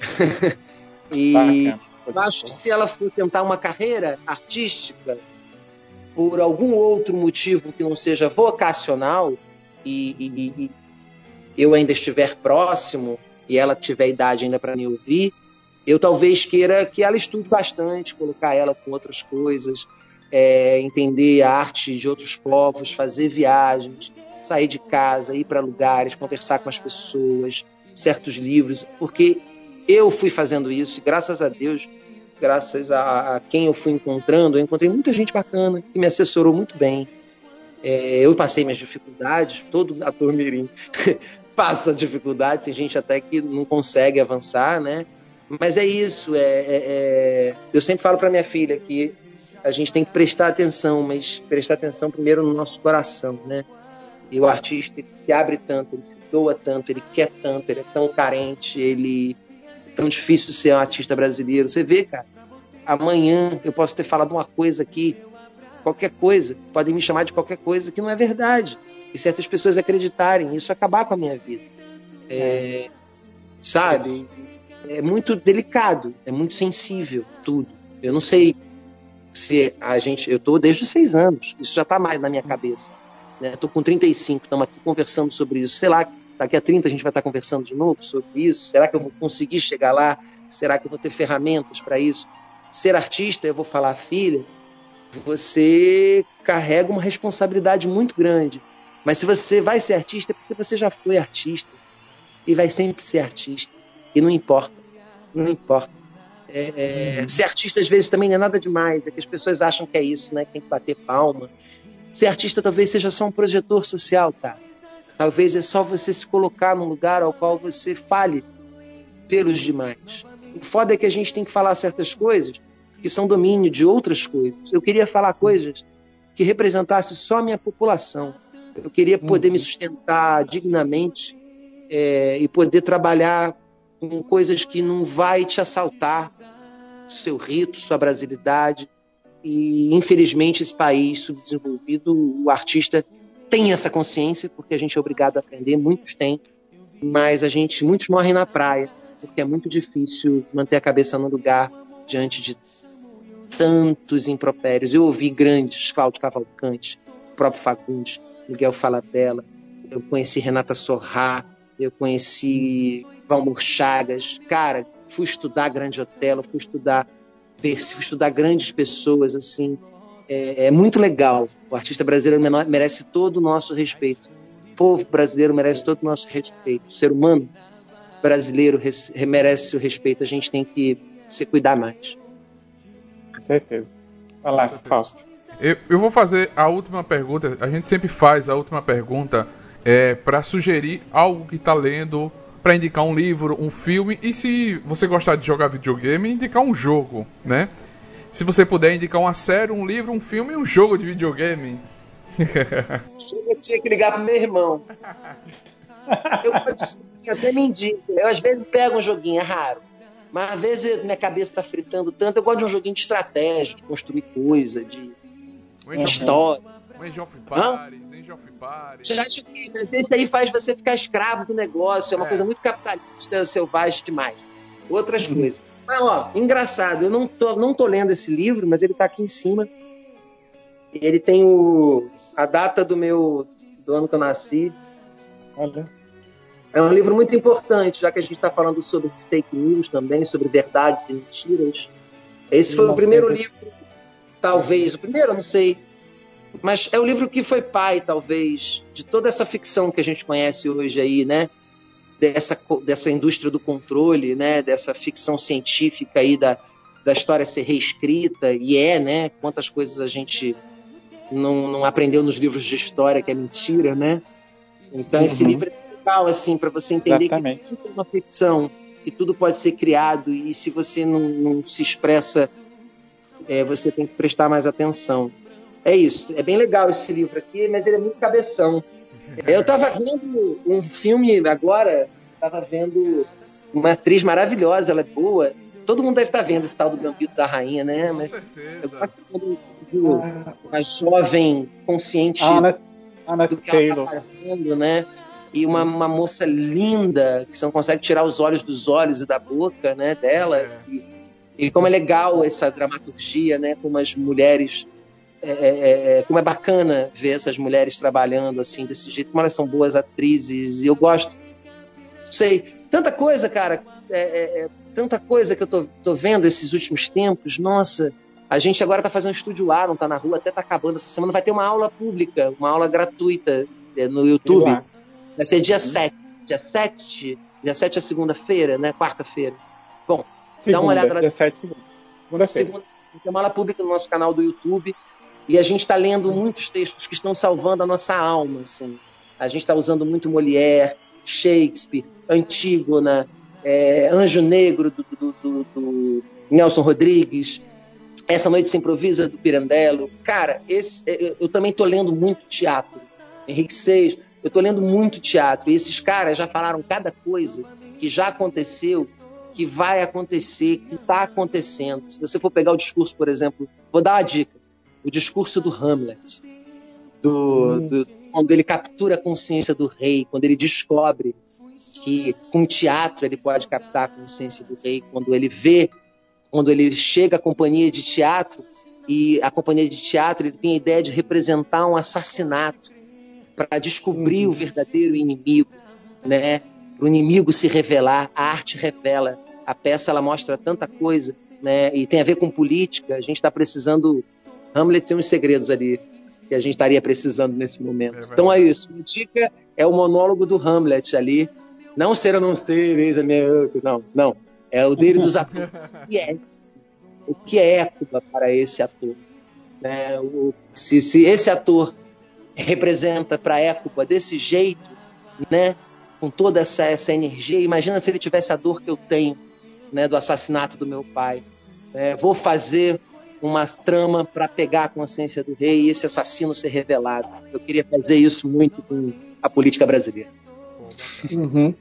e eu acho que se ela for tentar uma carreira artística, por algum outro motivo que não seja vocacional e, e, e eu ainda estiver próximo e ela tiver idade ainda para me ouvir, eu talvez queira que ela estude bastante, colocar ela com outras coisas, é, entender a arte de outros povos, fazer viagens, sair de casa, ir para lugares, conversar com as pessoas, certos livros, porque eu fui fazendo isso e graças a Deus graças a, a, quem eu fui encontrando, eu encontrei muita gente bacana que me assessorou muito bem. É, eu passei minhas dificuldades, todo ator mirim passa dificuldade, tem gente até que não consegue avançar, né? Mas é isso, é, é, é... eu sempre falo para minha filha que a gente tem que prestar atenção, mas prestar atenção primeiro no nosso coração, né? E o artista ele se abre tanto, ele se doa tanto, ele quer tanto, ele é tão carente, ele tão difícil ser um artista brasileiro. Você vê, cara, amanhã eu posso ter falado uma coisa aqui, qualquer coisa, podem me chamar de qualquer coisa que não é verdade. E certas pessoas acreditarem, isso acabar com a minha vida. É, sabe? É muito delicado, é muito sensível tudo. Eu não sei se a gente. Eu estou desde os seis anos, isso já está mais na minha cabeça. Né? com 35, estamos aqui conversando sobre isso. Sei lá Daqui a 30 a gente vai estar conversando de novo sobre isso. Será que eu vou conseguir chegar lá? Será que eu vou ter ferramentas para isso? Ser artista, eu vou falar, filha, você carrega uma responsabilidade muito grande. Mas se você vai ser artista, é porque você já foi artista. E vai sempre ser artista. E não importa. Não importa. É, é, ser artista às vezes também não é nada demais. É que as pessoas acham que é isso, né? Tem que bater palma. Ser artista talvez seja só um projetor social, cara. Talvez é só você se colocar num lugar ao qual você fale pelos demais. O foda é que a gente tem que falar certas coisas que são domínio de outras coisas. Eu queria falar coisas que representassem só a minha população. Eu queria poder me sustentar dignamente é, e poder trabalhar com coisas que não vai te assaltar seu rito, sua brasilidade. E infelizmente esse país subdesenvolvido, o artista tem essa consciência, porque a gente é obrigado a aprender, muitos têm, mas a gente, muitos morrem na praia. porque é muito difícil manter a cabeça no lugar diante de tantos impropérios. Eu ouvi grandes, Cláudio Cavalcante, o próprio Fagundes, Miguel Falabella, eu conheci Renata Sorrá, eu conheci Valmor Chagas. Cara, fui estudar Grande Otelo, fui estudar fui estudar grandes pessoas, assim. É, é muito legal. O artista brasileiro merece todo o nosso respeito. O povo brasileiro merece todo o nosso respeito. O ser humano brasileiro merece o respeito. A gente tem que se cuidar mais. Com certeza. Vai lá, Fausto. Eu, eu vou fazer a última pergunta. A gente sempre faz a última pergunta é, para sugerir algo que está lendo, para indicar um livro, um filme e se você gostar de jogar videogame, indicar um jogo, né? Se você puder indicar uma série, um livro, um filme e um jogo de videogame. Eu tinha que ligar pro meu irmão. Eu, eu até me indico. Eu às vezes pego um joguinho, é raro. Mas às vezes minha cabeça está fritando tanto. Eu gosto de um joguinho de estratégia, de construir coisa, de uma história. Um Age of Paris, Age of Paris. Já joguei, mas esse aí faz você ficar escravo do negócio. É uma é. coisa muito capitalista, selvagem demais. Outras uhum. coisas. Mas, ó, engraçado, eu não tô, não tô lendo esse livro, mas ele tá aqui em cima. Ele tem o, a data do meu do ano que eu nasci. Olha. É um livro muito importante, já que a gente está falando sobre fake news também, sobre verdades e mentiras. Esse foi o primeiro livro, talvez, o primeiro, eu não sei, mas é o livro que foi pai, talvez, de toda essa ficção que a gente conhece hoje aí, né? Dessa, dessa indústria do controle, né? Dessa ficção científica aí da, da história ser reescrita, e é, né? Quantas coisas a gente não, não aprendeu nos livros de história que é mentira, né? Então uhum. esse livro é legal, assim, para você entender Exatamente. que tudo é uma ficção, que tudo pode ser criado, e se você não, não se expressa, é, você tem que prestar mais atenção. É isso, é bem legal esse livro aqui, mas ele é muito cabeção. Eu estava vendo um filme agora, estava vendo uma atriz maravilhosa, ela é boa. Todo mundo deve estar tá vendo esse tal do Gambito da Rainha, né? Mas Com certeza. Eu uma jovem consciente Ana, Ana do que Taylor. ela está fazendo, né? e uma, uma moça linda, que você não consegue tirar os olhos dos olhos e da boca né, dela. É. E, e, como é legal essa dramaturgia, né, como as mulheres. É, é, é, como é bacana ver essas mulheres trabalhando assim, desse jeito, como elas são boas atrizes, e eu gosto. Sei, tanta coisa, cara, é, é, tanta coisa que eu tô, tô vendo esses últimos tempos, nossa. A gente agora está fazendo estúdio A, não está na rua, até está acabando essa semana. Vai ter uma aula pública, uma aula gratuita no YouTube Vai ser dia 7. Dia 7. Dia 7 é segunda-feira, né? Quarta-feira. Bom, segunda, dá uma olhada lá. Dia 7, segunda-feira. Segunda, tem uma aula pública no nosso canal do YouTube. E a gente está lendo muitos textos que estão salvando a nossa alma. Assim. A gente está usando muito Molière, Shakespeare, Antígona, é, Anjo Negro do, do, do, do, Nelson Rodrigues, Essa Noite Se Improvisa do Pirandello. Cara, esse, eu, eu também estou lendo muito teatro. Henrique Seixas. Eu estou lendo muito teatro e esses caras já falaram cada coisa que já aconteceu, que vai acontecer, que está acontecendo. Se você for pegar o discurso, por exemplo, vou dar uma dica: o discurso do Hamlet, do, do, quando ele captura a consciência do rei, quando ele descobre que com teatro ele pode captar a consciência do rei, quando ele vê, quando ele chega à companhia de teatro e a companhia de teatro ele tem a ideia de representar um assassinato para descobrir uhum. o verdadeiro inimigo, né? Para o inimigo se revelar, a arte revela. A peça ela mostra tanta coisa, né? E tem a ver com política. A gente está precisando. Hamlet tem uns segredos ali que a gente estaria precisando nesse momento. É então é isso. Uma dica é o monólogo do Hamlet ali. Não ser ou não ser, eis a minha. Não, não. É o dele dos atores. O que é? O que é Écuba para esse ator? Né? O, se, se esse ator representa para a Écuba desse jeito, né? Com toda essa, essa energia. Imagina se ele tivesse a dor que eu tenho, né? Do assassinato do meu pai. É, vou fazer uma trama para pegar a consciência do rei e esse assassino ser revelado. Eu queria fazer isso muito com a política brasileira. Uhum.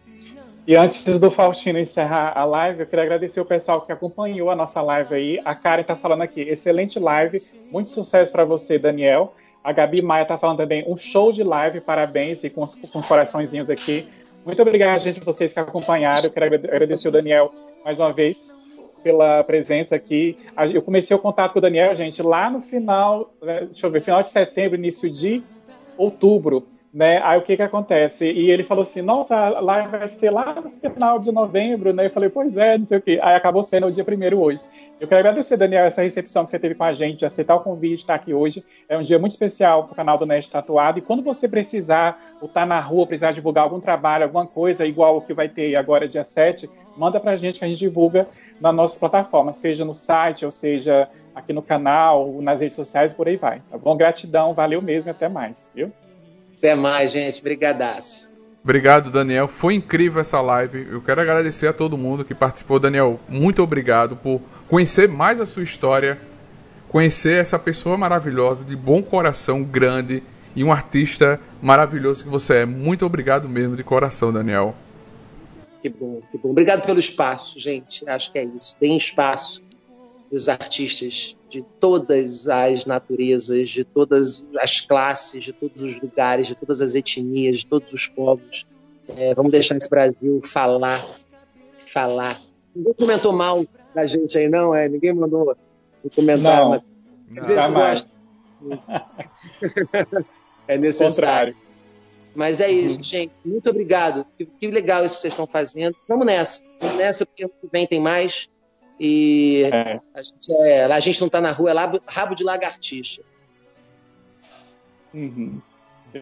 E antes do Faustino encerrar a live, eu queria agradecer o pessoal que acompanhou a nossa live aí. A Karen está falando aqui, excelente live, muito sucesso para você, Daniel. A Gabi Maia tá falando também um show de live, parabéns, e com os, com os coraçõezinhos aqui. Muito obrigado, gente, vocês que acompanharam. Eu quero agradecer o Daniel mais uma vez pela presença aqui. Eu comecei o contato com o Daniel, gente, lá no final, né, deixa eu ver, final de setembro, início de outubro, né? Aí o que que acontece? E ele falou assim, nossa, live vai ser lá no final de novembro, né? Eu falei, pois é, não sei o quê. Aí acabou sendo o dia primeiro hoje. Eu quero agradecer, Daniel, essa recepção que você teve com a gente, aceitar o convite, estar aqui hoje. É um dia muito especial para o canal do Nerd Tatuado. E quando você precisar, ou tá na rua, precisar divulgar algum trabalho, alguma coisa, igual o que vai ter agora dia 7, manda para a gente que a gente divulga na nossa plataforma, seja no site, ou seja aqui no canal, nas redes sociais, por aí vai. Tá bom? Gratidão, valeu mesmo e até mais, viu? Até mais, gente. Brigadaço. Obrigado, Daniel. Foi incrível essa live. Eu quero agradecer a todo mundo que participou. Daniel, muito obrigado por conhecer mais a sua história, conhecer essa pessoa maravilhosa, de bom coração, grande e um artista maravilhoso que você é. Muito obrigado mesmo, de coração, Daniel. Que bom, que bom. Obrigado pelo espaço, gente. Acho que é isso. Tem espaço os artistas de todas as naturezas, de todas as classes, de todos os lugares, de todas as etnias, de todos os povos. É, vamos deixar esse Brasil falar, falar. Ninguém comentou mal da gente aí, não? É? Ninguém mandou um comentário. Não, mas, às vezes eu gosto. é necessário. Mas é isso, uhum. gente. Muito obrigado. Que, que, legal isso que vocês estão fazendo. Vamos nessa. Vamos nessa, porque ano que vem tem mais. E é. a, gente é, a gente não está na rua, é lá, rabo de lagartixa. Uhum.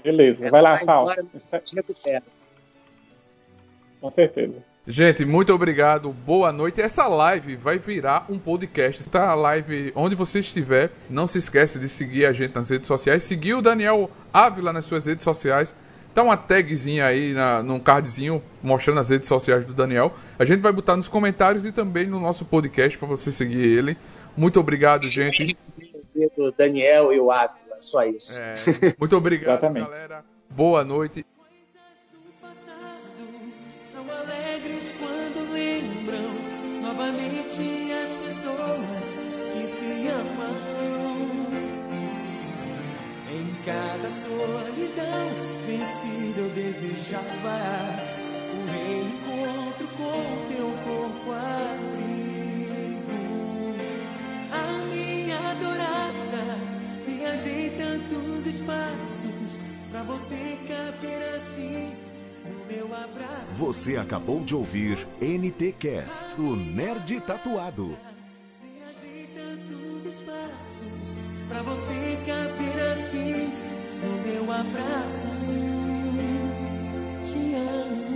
Beleza, é, vai lá, Fal. Com certeza. Gente, muito obrigado, boa noite. Essa live vai virar um podcast. Está a live onde você estiver. Não se esqueça de seguir a gente nas redes sociais. Seguir o Daniel Ávila nas suas redes sociais. Tá uma tagzinha aí na, num cardzinho mostrando as redes sociais do Daniel. A gente vai botar nos comentários e também no nosso podcast para você seguir ele. Muito obrigado, gente. O Daniel e o Ávila, só isso. É, muito obrigado, galera. Boa noite. Novamente as pessoas que se amam. Em cada eu desejava o reencontro com teu corpo abrigo. A minha adorada, viajei tantos espaços pra você caber assim. no meu abraço. Você acabou de ouvir NT Cast, do Nerd Tatuado. Viajei tantos espaços pra você caber assim no meu abraço. Te